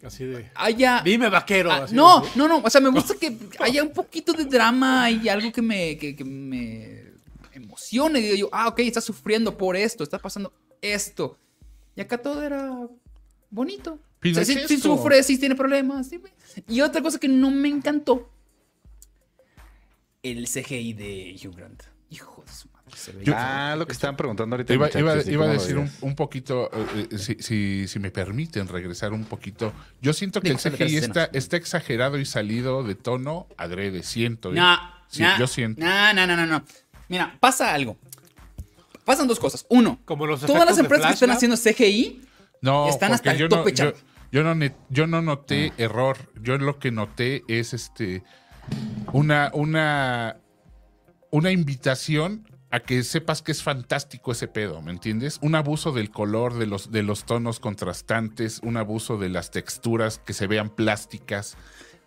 Así de. haya... Dime, vaquero. Ah, así no, de- no, no, o sea, me gusta que haya un poquito de drama y algo que me, que, que me emocione. Digo yo, ah, ok, está sufriendo por esto, está pasando esto. Y acá todo era bonito. O sea, sí, sí Pinochesto. sufre, sí tiene problemas. sí, güey. y otra cosa que no me encantó. El CGI de Hugh Grant. Hijo de su madre. se ve- Ah, lo que estaban preguntando ahorita. Iba, iba- ¿y iba a decir un, un poquito, eh, eh, si, si- si me permiten regresar un poquito. Yo siento que Digo, el CGI está, está exagerado y salido de tono adrede, siento. ¿eh? No, Sí, no, yo siento. No, no, no, no. Mira, pasa algo. Pasan dos cosas. Uno, Como los todas las empresas que están haciendo CGI No, Están hasta el yo, tope, no, yo, no, yo no noté Ah. error. Yo lo que noté es este una, una, una invitación a que sepas que es fantástico ese pedo, ¿me entiendes? Un abuso del color, de los, de los tonos contrastantes, un abuso de las texturas que se vean plásticas.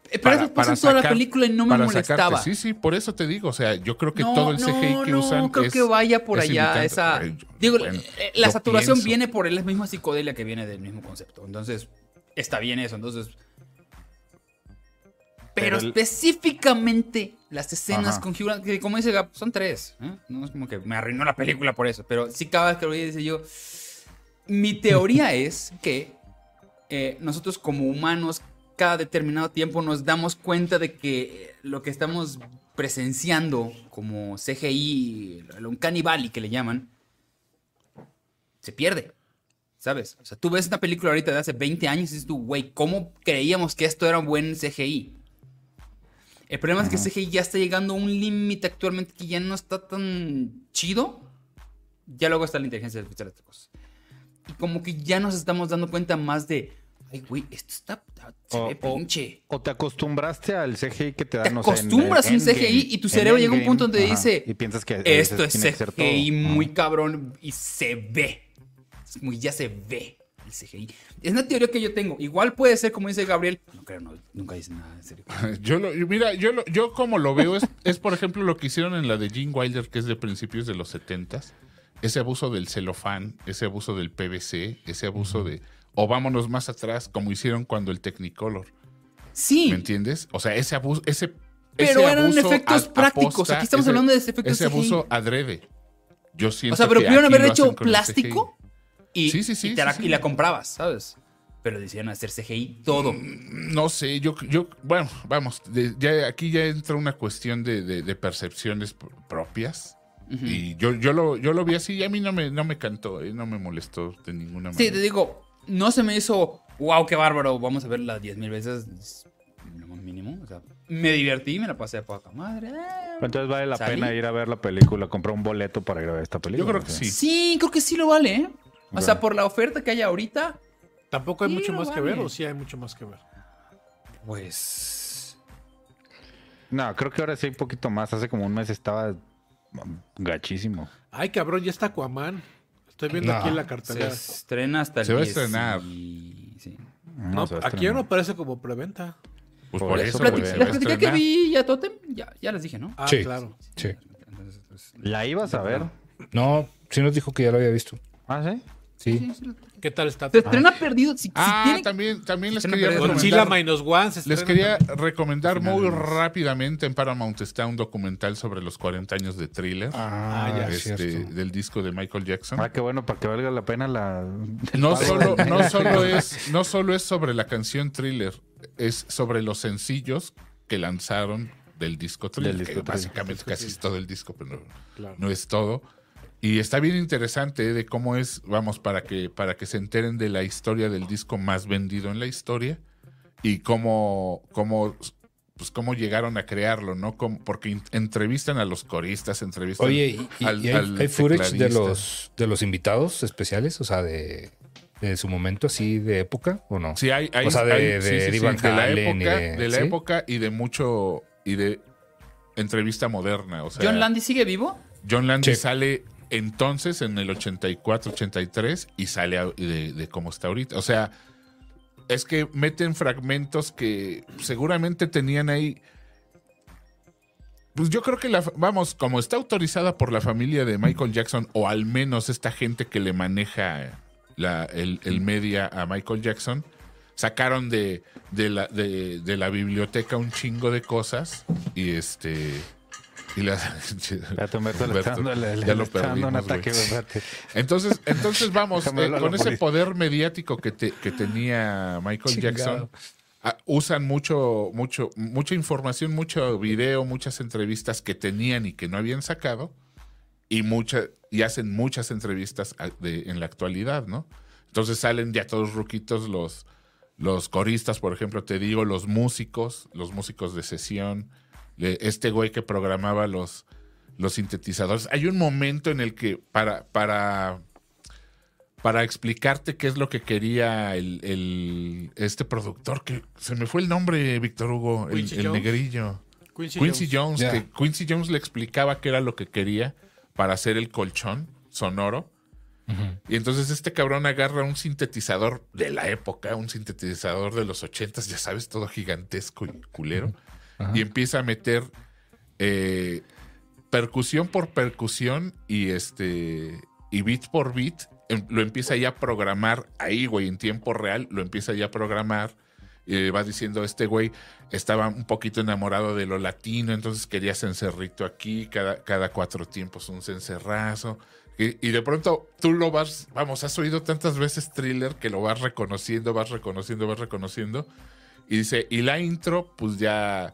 Eh, Pero eso pasa en toda la película y no me para molestaba. sacarte. Sí, sí, por eso te digo. O sea, yo creo que no, todo el no, CGI que no, usan creo es- que vaya por es allá esa... Yo- Digo, bueno, eh, la saturación pienso. viene por la misma psicodelia que viene del mismo concepto. Entonces, está bien eso, entonces. Pero, Pero el- específicamente las escenas Ajá. con Hugh que como dice Gab, son tres. ¿eh? No es como que me arruinó la película por eso, pero sí cada vez que lo veía dice yo. Mi teoría es que eh, nosotros como humanos cada determinado tiempo nos damos cuenta de que lo que estamos presenciando como CGI, un canibali que le llaman, se pierde. ¿Sabes? O sea, tú ves una película ahorita de hace 20 años y dices tú, güey, ¿cómo creíamos que esto era un buen CGI? El problema es que CGI ya está llegando a un límite actualmente que ya no está tan chido. Ya luego está la inteligencia artificial y cosas. Y como que ya nos estamos dando cuenta más de, ay, güey, esto está, está- se O- ve pinche. O te acostumbraste al CGI que te Te dan, en- acostumbras a un CGI y tu cerebro llega a un punto donde ajá, dice, y piensas que Esto es tiene que ser todo. CGI muy Ajá. cabrón y se ve. Es como ya se ve el CGI. Es una teoría que yo tengo. Igual puede ser como dice Gabriel. No creo, no, nunca dice nada en serio. Yo lo, mira, yo, lo- yo como lo veo es, es, por ejemplo, lo que hicieron en la de Gene Wilder, que es de principios de los 70s. Ese abuso del celofán, ese abuso del PVC, ese abuso de... O vámonos más atrás, como hicieron cuando el Technicolor. Sí, ¿Me entiendes? O sea, ese abuso... Ese, Pero ese eran abuso efectos a- prácticos. aposta, Aquí estamos ese- hablando de efectos Ese CGI. abuso adrede. Yo siento o sea, pero pudieron haber hecho plástico y, Sí, sí, sí, y, te la, sí, sí. y la comprabas, ¿sabes? Pero decidieron hacer CGI todo. Mm, No sé, yo, yo bueno, vamos, de- ya, aquí ya entra una cuestión de, de- de percepciones pr- propias. Y yo, yo, lo, yo lo vi así y a mí no me, no me cantó, eh, no me molestó de ninguna Sí, manera. te digo, no se me hizo, wow, qué bárbaro, vamos a verla 10 mil veces. Es Lo más mínimo. O sea, me divertí, me la pasé a poca madre. eh. Entonces vale la ¿Salí? pena ir a ver la película, comprar un boleto para ir a ver esta película. Yo creo que o sea. sí. Sí, creo que sí lo vale, ¿eh? O sea, por la oferta que hay ahorita, Tampoco hay Sí, mucho más que ver, o sí hay mucho más que ver. pues. No, creo que ahora sí hay un poquito más. Hace como un mes estaba gachísimo. Ay, cabrón, ya está Aquaman. Estoy viendo No, aquí en la Se cartelera. estrena hasta el Se va a 10 estrenar. y- sí. No, se va a aquí ya no aparece como preventa. Pues Por por, eso, eso, Plati- se va a que estrenar. vi ya Totem, ya, ya les dije, ¿no? Ah, Sí. claro. Sí. Entonces, pues, ¿La ibas a ver? No, sí nos dijo que ya lo había visto. ¿Ah, sí? Sí. sí, sí. ¿Qué tal está? Se estrena perdido. Si, si Ah, tiene- también, también les quería. Godzilla recomendar. Minus One se Les quería también. recomendar muy rápidamente en Paramount está un documental sobre los 40 años de thriller Ah, ya, este, cierto. del disco de Michael Jackson. Ah, qué bueno, para que valga la pena la... No solo, no, solo es, no solo es sobre la canción Thriller, es sobre los sencillos que lanzaron del disco Thriller, Del disco que Thriller. básicamente casi es todo el disco, pero no, Claro. no es todo. Y está bien interesante ¿eh? de cómo es, vamos, para que, para que se enteren de la historia del disco más vendido en la historia y cómo, cómo, pues, cómo llegaron a crearlo, ¿no? Cómo- porque in- entrevistan a los coristas, entrevistan Oye, ¿y, y- al- y hay, al hay footage de los, de los invitados especiales? O sea, de, de su momento así de época, ¿o no? Sí, hay, hay- O sea, de- hay- de sí, sí, Eddie sí, Van de la época, de- de la ¿sí? época y de mucho y de entrevista moderna. O sea, ¿John Landy sigue vivo? John Landy Sí. sale entonces en el 84, 83 y sale de, de cómo está ahorita. O sea, es que meten fragmentos que seguramente tenían ahí. Pues yo creo que la, vamos, como está autorizada por la familia de Michael Jackson, o al menos esta gente que le maneja el, media a Michael Jackson, sacaron de la biblioteca un chingo de cosas y este. Y Humberto le lo un ataque, entonces, entonces vamos, eh, con ese poder mediático que, te- que tenía Michael Chingado. Jackson, ah, usan mucho, mucho, mucha información, mucho video, muchas entrevistas que tenían y que no habían sacado, y mucha, y hacen muchas entrevistas a- de- en la actualidad, ¿no? Entonces salen ya todos ruquitos los, los coristas, por ejemplo, te digo, los músicos, los músicos de sesión, este güey que programaba los, los sintetizadores. Hay un momento en el que para, para, para explicarte qué es lo que quería el, el- este productor, que se me fue el nombre, Víctor Hugo, el, negrillo. Quincy, Quincy Jones. Que Quincy Jones le explicaba qué era lo que quería para hacer el colchón sonoro. Y entonces este cabrón agarra un sintetizador de la época, un sintetizador de los ochentas, ya sabes, todo gigantesco y culero, y empieza a meter eh, percusión por percusión y este y bit por bit em- lo empieza ya a programar ahí, güey, en tiempo real, lo empieza ya a programar. Y le va diciendo, este güey estaba un poquito enamorado de lo latino, entonces quería cencerrito aquí, cada, cada cuatro tiempos un cencerrazo. Y, y de pronto tú lo vas, vamos, has oído tantas veces thriller que lo vas reconociendo, vas reconociendo, vas reconociendo. Y dice, y la intro, pues ya,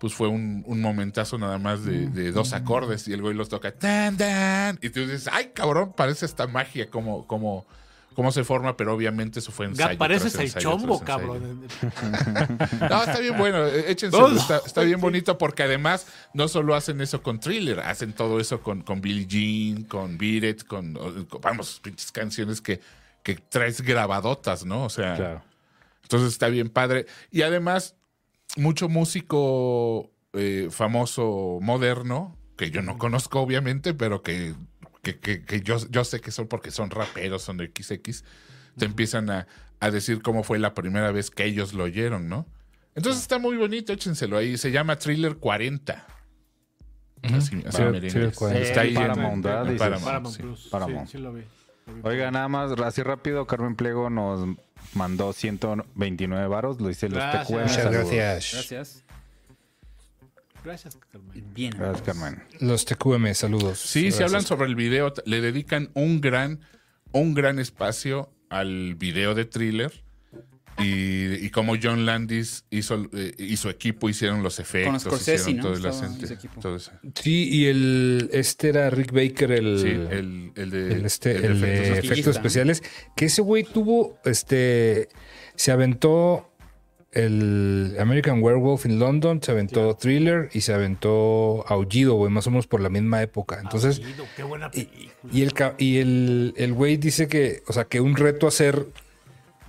pues fue un, un momentazo nada más de, de dos acordes y el güey los toca, tan, tan. Y tú dices, ay, cabrón, parece esta magia, como, como, cómo se forma, pero obviamente eso fue ensayo. Gap, pareces el ensayo, chombo, cabrón. No, está bien bueno, eh, échense, No, está, está bien bonito porque además no solo hacen eso con Thriller, hacen todo eso con, con Billie Jean, con Beat It, con, con- vamos, pinches canciones que, que traes grabadotas, ¿no? O sea, Claro. entonces está bien padre. Y además, mucho músico eh, famoso moderno, que yo no conozco obviamente, pero que, que, que- que yo, yo sé que son porque son raperos, son de XX, te empiezan a, a decir cómo fue la primera vez que ellos lo oyeron, ¿no? Entonces está muy bonito, échenselo ahí. Se llama Thriller 40. Así, así Thriller- merengues. Thriller 40. Está ahí en- Paramount, ¿verdad? en. Paramount, Paramount sí. Paramount. Sí, sí lo vi. lo vi. Oiga, nada más, así rápido, Carmen Pliego nos mandó 129 varos, lo dice los. TQM. Muchas gracias. Gracias. Gracias, Carmen. Bien. Gracias, Carmen. Los TQM, saludos. Sí, si Gracias. hablan sobre el video, le dedican un gran, un gran espacio al video de thriller. Y, y como John Landis hizo eh, y su equipo hicieron los efectos, Scorsese, hicieron ¿no? todo el acente, eso. Sí, y el este era Rick Baker, el, Sí, el, el de, el, este, el el de efectos efectos especiales. Que ese güey tuvo, este, se aventó el American Werewolf in London, se aventó Thriller y se aventó Aullido, güey, más o menos por la misma época. Entonces, Aullido, qué buena película. y el ca- y el el güey dice que, o sea, que un reto hacer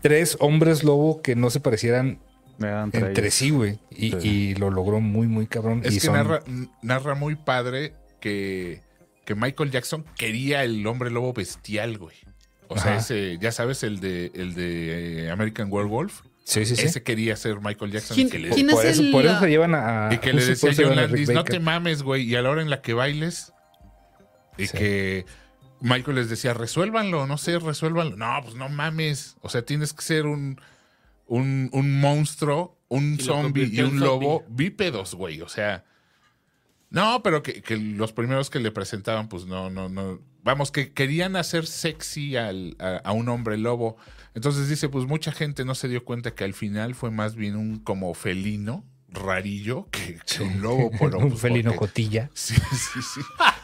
tres hombres lobo que no se parecieran entre entre ellos. sí, güey. Y, Sí. y lo logró muy, muy cabrón. Es y que son- narra, narra muy padre que, que Michael Jackson quería el hombre lobo bestial, güey. O sea, ese, ya sabes, el de, el de eh, American Werewolf. Sí, sí, sí. Ese quería ser Michael Jackson. ¿Quién- que le- quién por, es eso, el- por eso se llevan a. Y que le decía John Landis, no te mames, güey. Y a la hora en la que bailes, y Sí. que Michael les decía, resuélvanlo, no sé, resuélvanlo. No, pues no mames. O sea, tienes que ser un, un, un monstruo, un zombie y un lobo bípedos, güey. O sea, no, pero que, que los primeros que le presentaban, pues no, no, no. Vamos, que querían hacer sexy al- a, a un hombre lobo. Entonces dice, pues mucha gente no se dio cuenta que al final fue más bien un como felino rarillo que, que un lobo. Por, un pues, felino porque- cotilla. Sí, sí, sí.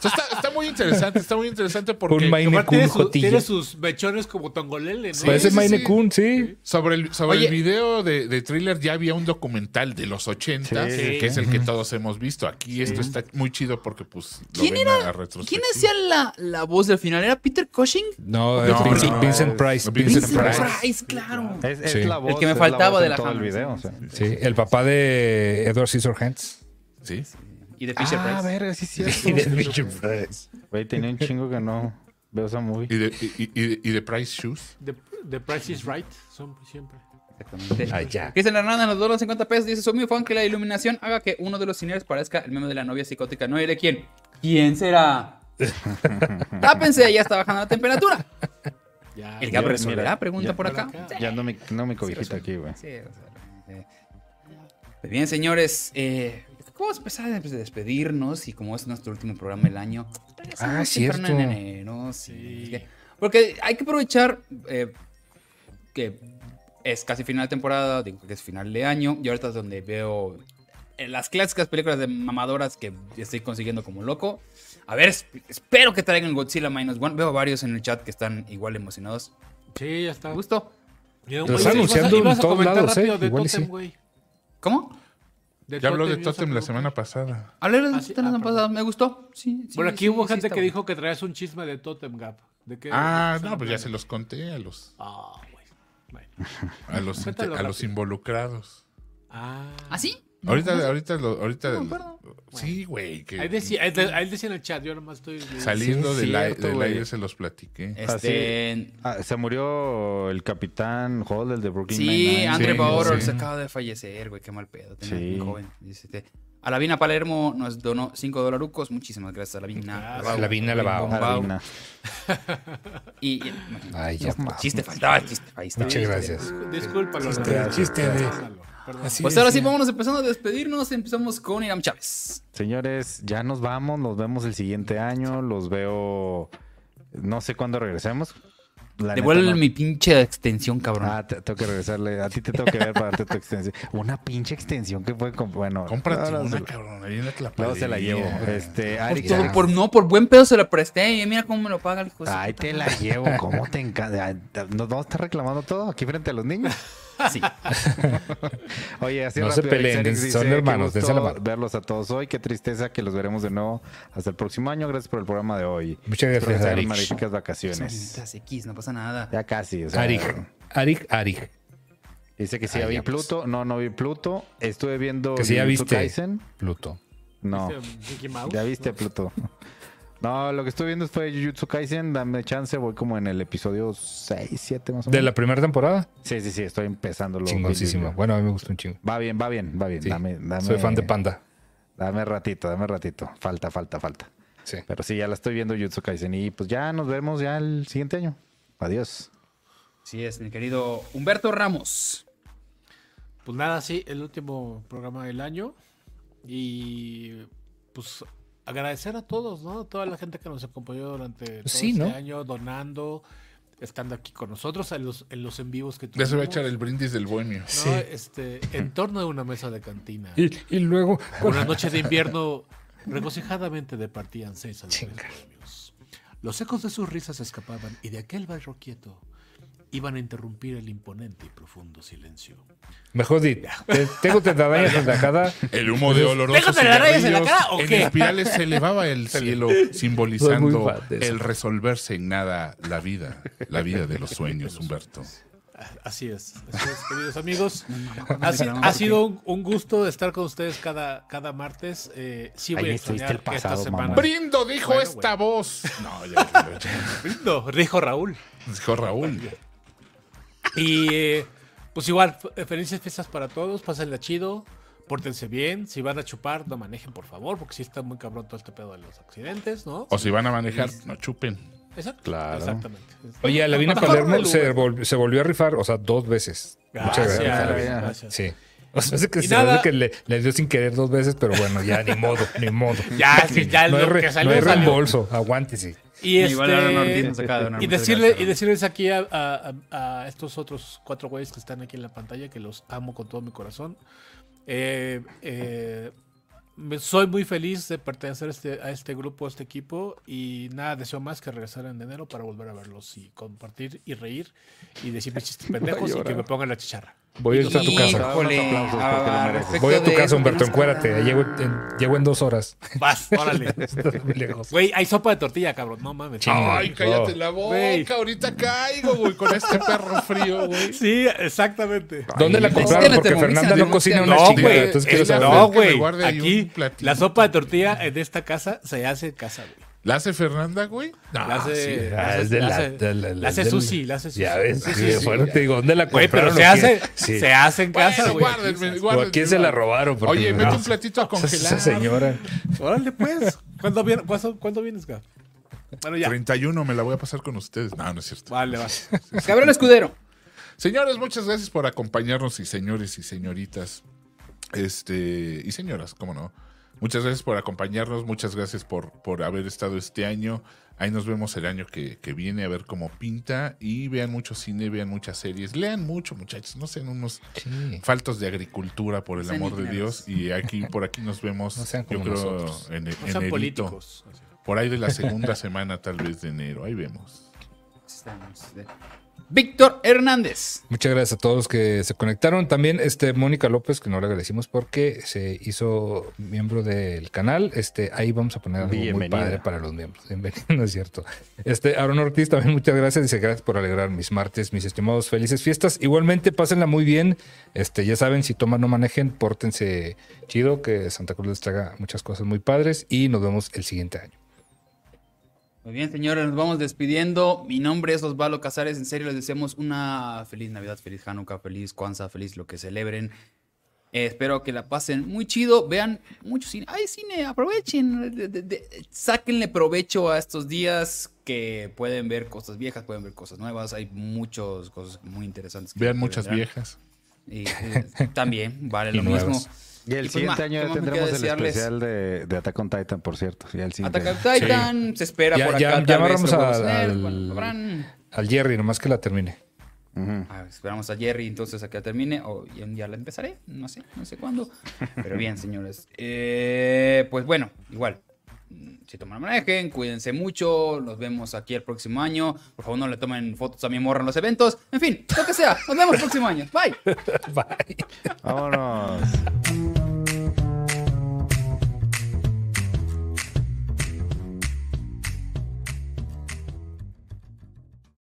Sea, está, está muy interesante, está muy interesante porque Un Maine tiene, su- tiene sus mechones como tongolele, ¿no? Sí, Parece sí, Maine sí. Coon, sí. sobre el, sobre Oye. el video de, de thriller ya había un documental de los 80 Sí, que es el que todos hemos visto. Aquí esto está muy chido porque pues lo ¿Quién ven era? a, ¿Quién hacía la, la voz del final? ¿Era Peter Cushing? No, No, Vincent, no, Vincent Price. no, Vincent Vincent Price. Claro. Es, es Sí. la voz, El que me faltaba de en la todo el video. sí, o sea. Sí, el papá de Edward Scissorhands. Sí. Y de Fisher Ah, a Price. ver, sí, sí. Y de Vincent Price. Güey, tenía un chingo que no veo esa movie. Y de, y, y de, y de Price Shoes. The, the Price is Right, son siempre. Exactamente. Ah, ya. Cristian Hernández nos donó 50 pesos. Dice: Soy muy fan que la iluminación haga que uno de los cineros parezca el meme de la novia psicótica. No diré quién. ¿Quién será? Tápense, ya está bajando la temperatura. Ya, ¿El. Gab resolverá? Pregunta ya- por acá. Ya ando mi, no mi cobijita aquí, güey. Sí, o sea, eh, Pues bien, señores, eh, ¿cómo vamos a empezar a despedirnos? Y como es nuestro último programa del año, regresamos Ah, cierto. en enero, sí, porque hay que aprovechar eh, que es casi final de temporada, digo que es final de año, y ahorita es donde veo eh, las clásicas películas de mamadoras que estoy consiguiendo como loco. A ver, esp- espero que traigan Godzilla Minus One. Veo varios en el chat que están igual emocionados. Sí, ya está. Ya, Lo están anunciando en todos lados, rápido ¿eh? de Igual Totem, sí. ¿Cómo? De Ya habló de Totem la semana pasada. Hablé de Ah, sí, semana ah, perdón. pasada, me gustó. Sí, sí, Bueno, aquí sí, hubo sí gente que bueno. dijo que traías un chisme de Totem Gap. ¿De qué? Ah, ¿De qué no, pues ya se los conté a los? Ah, güey. Bueno. a los, a los involucrados. Ah. ¿Ah, sí? Ahorita, ahorita, lo- ahorita. No me acuerdo. sí, güey. que Ahí decía, ahí ahí decía en el chat, yo nomás estoy... Saliendo Sí, del, cierto, del aire se los platiqué. Este. Ah, se murió el capitán Hall, el de Brooklyn Sí, Nine-Nine. Andre Sí, Bauer sí. se acaba de fallecer, güey, qué mal pedo. Tenía Sí. muy joven. Dice, Alavina Palermo nos donó 5 dolarucos. Muchísimas gracias, Alavina. Lavao, Alavina, Lavao. Harina. Y, y- Ay, ya está. chiste, faltaba el chiste. Ahí está. Muchas gracias. Discúlpalo. Chiste, chiste de- Así Pues es, ahora sí, vámonos empezando a despedirnos. Empezamos con Iram Chávez. Señores, ya nos vamos, nos vemos el siguiente año, los veo, no sé cuándo regresemos. La neta Devuelve no- mi pinche extensión, cabrón. Ah, te- tengo que regresarle. A ti te tengo que ver para darte tu extensión. Una pinche extensión que fue. Bueno, Cómprate una, se- cabrón. Ahí en la luego se la llevo. Este, Ari, Por- por- no, por buen pedo se la presté. Y mira cómo me lo paga el Ay, puta te la llevo. ¿Cómo te encanta? ¿Nos vamos a estar reclamando todo aquí frente a los niños? Sí. Oye, así No se rápido, peleen, Alex son hermanos, gusto dense la mano. verlos a todos hoy. Qué tristeza que los veremos de nuevo hasta el próximo año. Gracias por el programa de hoy. Muchas gracias, magníficas Son vacaciones. X, no pasa nada. Ya casi. O sea. Arig, Arig. Dice que sí, Ah, ya vi pues. Pluto. No, no vi Pluto. Estuve viendo. Que sí, ya viste. Kaisen. Pluto. No, ¿Viste Mickey Mouse? ya viste Pluto. No, lo que estoy viendo fue Jujutsu Kaisen. Dame chance, voy como en el episodio 6, 7 más o ¿De menos. la primera temporada? Sí, sí, sí, estoy empezando lo Chingoncísima. Bueno, a mí me gusta un chingo. Va bien, va bien, va bien. Sí. Dame, dame, Soy fan de Panda. Dame ratito, dame ratito. Falta, falta, falta. Sí. Pero sí, ya la estoy viendo Jujutsu Kaisen. Y pues ya nos vemos ya el siguiente año. Adiós. Así es, mi querido Humberto Ramos. Pues nada, sí, el último programa del año. Y pues agradecer a todos, ¿no? A toda la gente que nos acompañó durante todo Sí, este ¿no? año, donando, estando aquí con nosotros en los, en los en vivos que Ya tuvimos. se va a echar el brindis del bohemio. ¿no? Sí. Este, en torno de una mesa de cantina. Y, y luego. Una noche de invierno, regocijadamente departían seis Chinga. bohemios. Los ecos de sus risas escapaban y de aquel barro quieto iban a interrumpir el imponente y profundo silencio. Mejor di. te- Tengo telarañas en la cara. El humo de olorosos ¿Déjate las rayas en la cara o en qué? espirales se elevaba el cielo simbolizando el resolverse en nada la vida, la vida de los sueños, Humberto. Así es, así es, queridos amigos. Ha, si- ha sido un, un gusto estar con ustedes cada, cada martes. Eh, sí voy Ahí a extrañar el pasado, esta semana. mamá. Brindo dijo Bueno, esta voz. No, ya, ya, ya. No, dijo Raúl. dijo Raúl. Y eh, pues igual, f- felices fiestas para todos, pásenla chido, pórtense bien, si van a chupar, no manejen por favor, porque sí está muy cabrón todo este pedo de los accidentes, ¿no? O si van a manejar, no chupen. Exacto, Claro. exactamente. Oye, a la Vina Mejor Palermo se, volvió a rifar, o sea, dos veces. Muchas Gracias. Lavina. Sí. O sea, es que, Y se nada- ve que le, le dio sin querer dos veces, pero bueno, ya ni modo, ni modo. Ya, sí, ya no lo re- que salió, no hay salió. reembolso, aguántese. Y, este, Ortiz y, decirle, gracias, y decirles aquí a, a- a- estos otros cuatro güeyes que están aquí en la pantalla que los amo con todo mi corazón. Eh, eh, me- soy muy feliz de pertenecer a este, a este grupo, a este equipo. Y nada, deseo más que regresar en enero para volver a verlos y compartir y reír y decir mis chistes pendejos y que me pongan la chicharra. Voy a ir a tu casa. Ah, Voy a tu de casa, eso, Humberto, hablar- Llego en, llego en dos horas. Vas, órale. Güey, hay sopa de tortilla, cabrón. No mames. Ay, cállate la boca, ahorita caigo, güey, con este perro frío, güey. Sí, exactamente. ¿Dónde la compraron? que la Porque Thermomix Fernanda la no cocina una No, chingada. güey, Entonces quiero saber. No, güey. Aquí la sopa de tortilla en esta casa se hace en casa, güey. ¿La hace Fernanda, güey? No, La hace, sí. la hace- es de la la- hace- de la- la hace del- Susi, la hace Susi. Ya ves, Sí, sí, sí, sí. bueno, te digo, ¿dónde la Güey, pero compraron? se hace, Sí. se hace en casa, güey. guárdenme, ¿O a guárdenme, quién se la guárdenme. robaron? Porque Oye, no. mete un platito a congelar. Esa señora. Órale, pues. ¿Cuándo, viene- cuándo, cuándo vienes, Gab? Bueno, ya. 31 me la voy a pasar con ustedes. No, no es cierto. Vale, vale. Gabriel Escudero. Señores, muchas gracias por acompañarnos y señores y señoritas. Este, y señoras, cómo no. Muchas gracias por acompañarnos, muchas gracias por, por haber estado este año. Ahí nos vemos el año que, que viene a ver cómo pinta. Y vean mucho cine, vean muchas series. Lean mucho, muchachos. No sean unos Sí. faltos de agricultura, por el Sean amor de. Dios. Y aquí, por aquí nos vemos, No sean yo como creo, nosotros. en, No sean políticos. Por ahí de la segunda semana, tal vez de enero. Ahí vemos. Estamos de- Víctor Hernández. Muchas gracias a todos los que se conectaron. También este Mónica López, que no le agradecimos porque se hizo miembro del canal. Este, ahí vamos a poner algo muy padre para los miembros. Bienvenido, no es cierto. Este, Aaron Ortiz, también muchas gracias. Dice gracias por alegrar mis martes, mis estimados felices fiestas. Igualmente, pásenla muy bien. Este, ya saben, si toman, no manejen, pórtense chido, que Santa Cruz les traiga muchas cosas muy padres y nos vemos el siguiente año. Muy bien, señores, nos vamos despidiendo. Mi nombre es Osvaldo Casares. En serio, les deseamos una feliz Navidad, feliz Hanukkah, feliz Kwanzaa, feliz lo que celebren. Eh, espero que la pasen muy chido. Vean mucho cine. ¡Ay, cine! Aprovechen. de- de- de- sáquenle provecho a estos días que pueden ver cosas viejas, pueden ver cosas nuevas. Hay muchas cosas muy interesantes. que- Vean muchas vendrán. viejas. Y eh, también vale Y lo nuevas. mismo. Y el Y pues, siguiente año ¿qué ya tendremos el especial de, de Attack on Titan, por cierto. Ya el siguiente Attack on Titan se espera Ya- por ya- acá. ya lo al- al- Jerry, nomás que la termine. Ujú. Ah, esperamos a Jerry entonces a que termine o ya ya la empezaré, no sé, no sé cuándo. Pero bien, señores. Eh, pues bueno, igual. Si toman manejen, cuídense mucho. Nos vemos aquí el próximo año. Por favor, no le tomen fotos a mi morra en los eventos. En fin, lo que sea. Nos vemos el próximo año. Bye. Bye. Vámonos.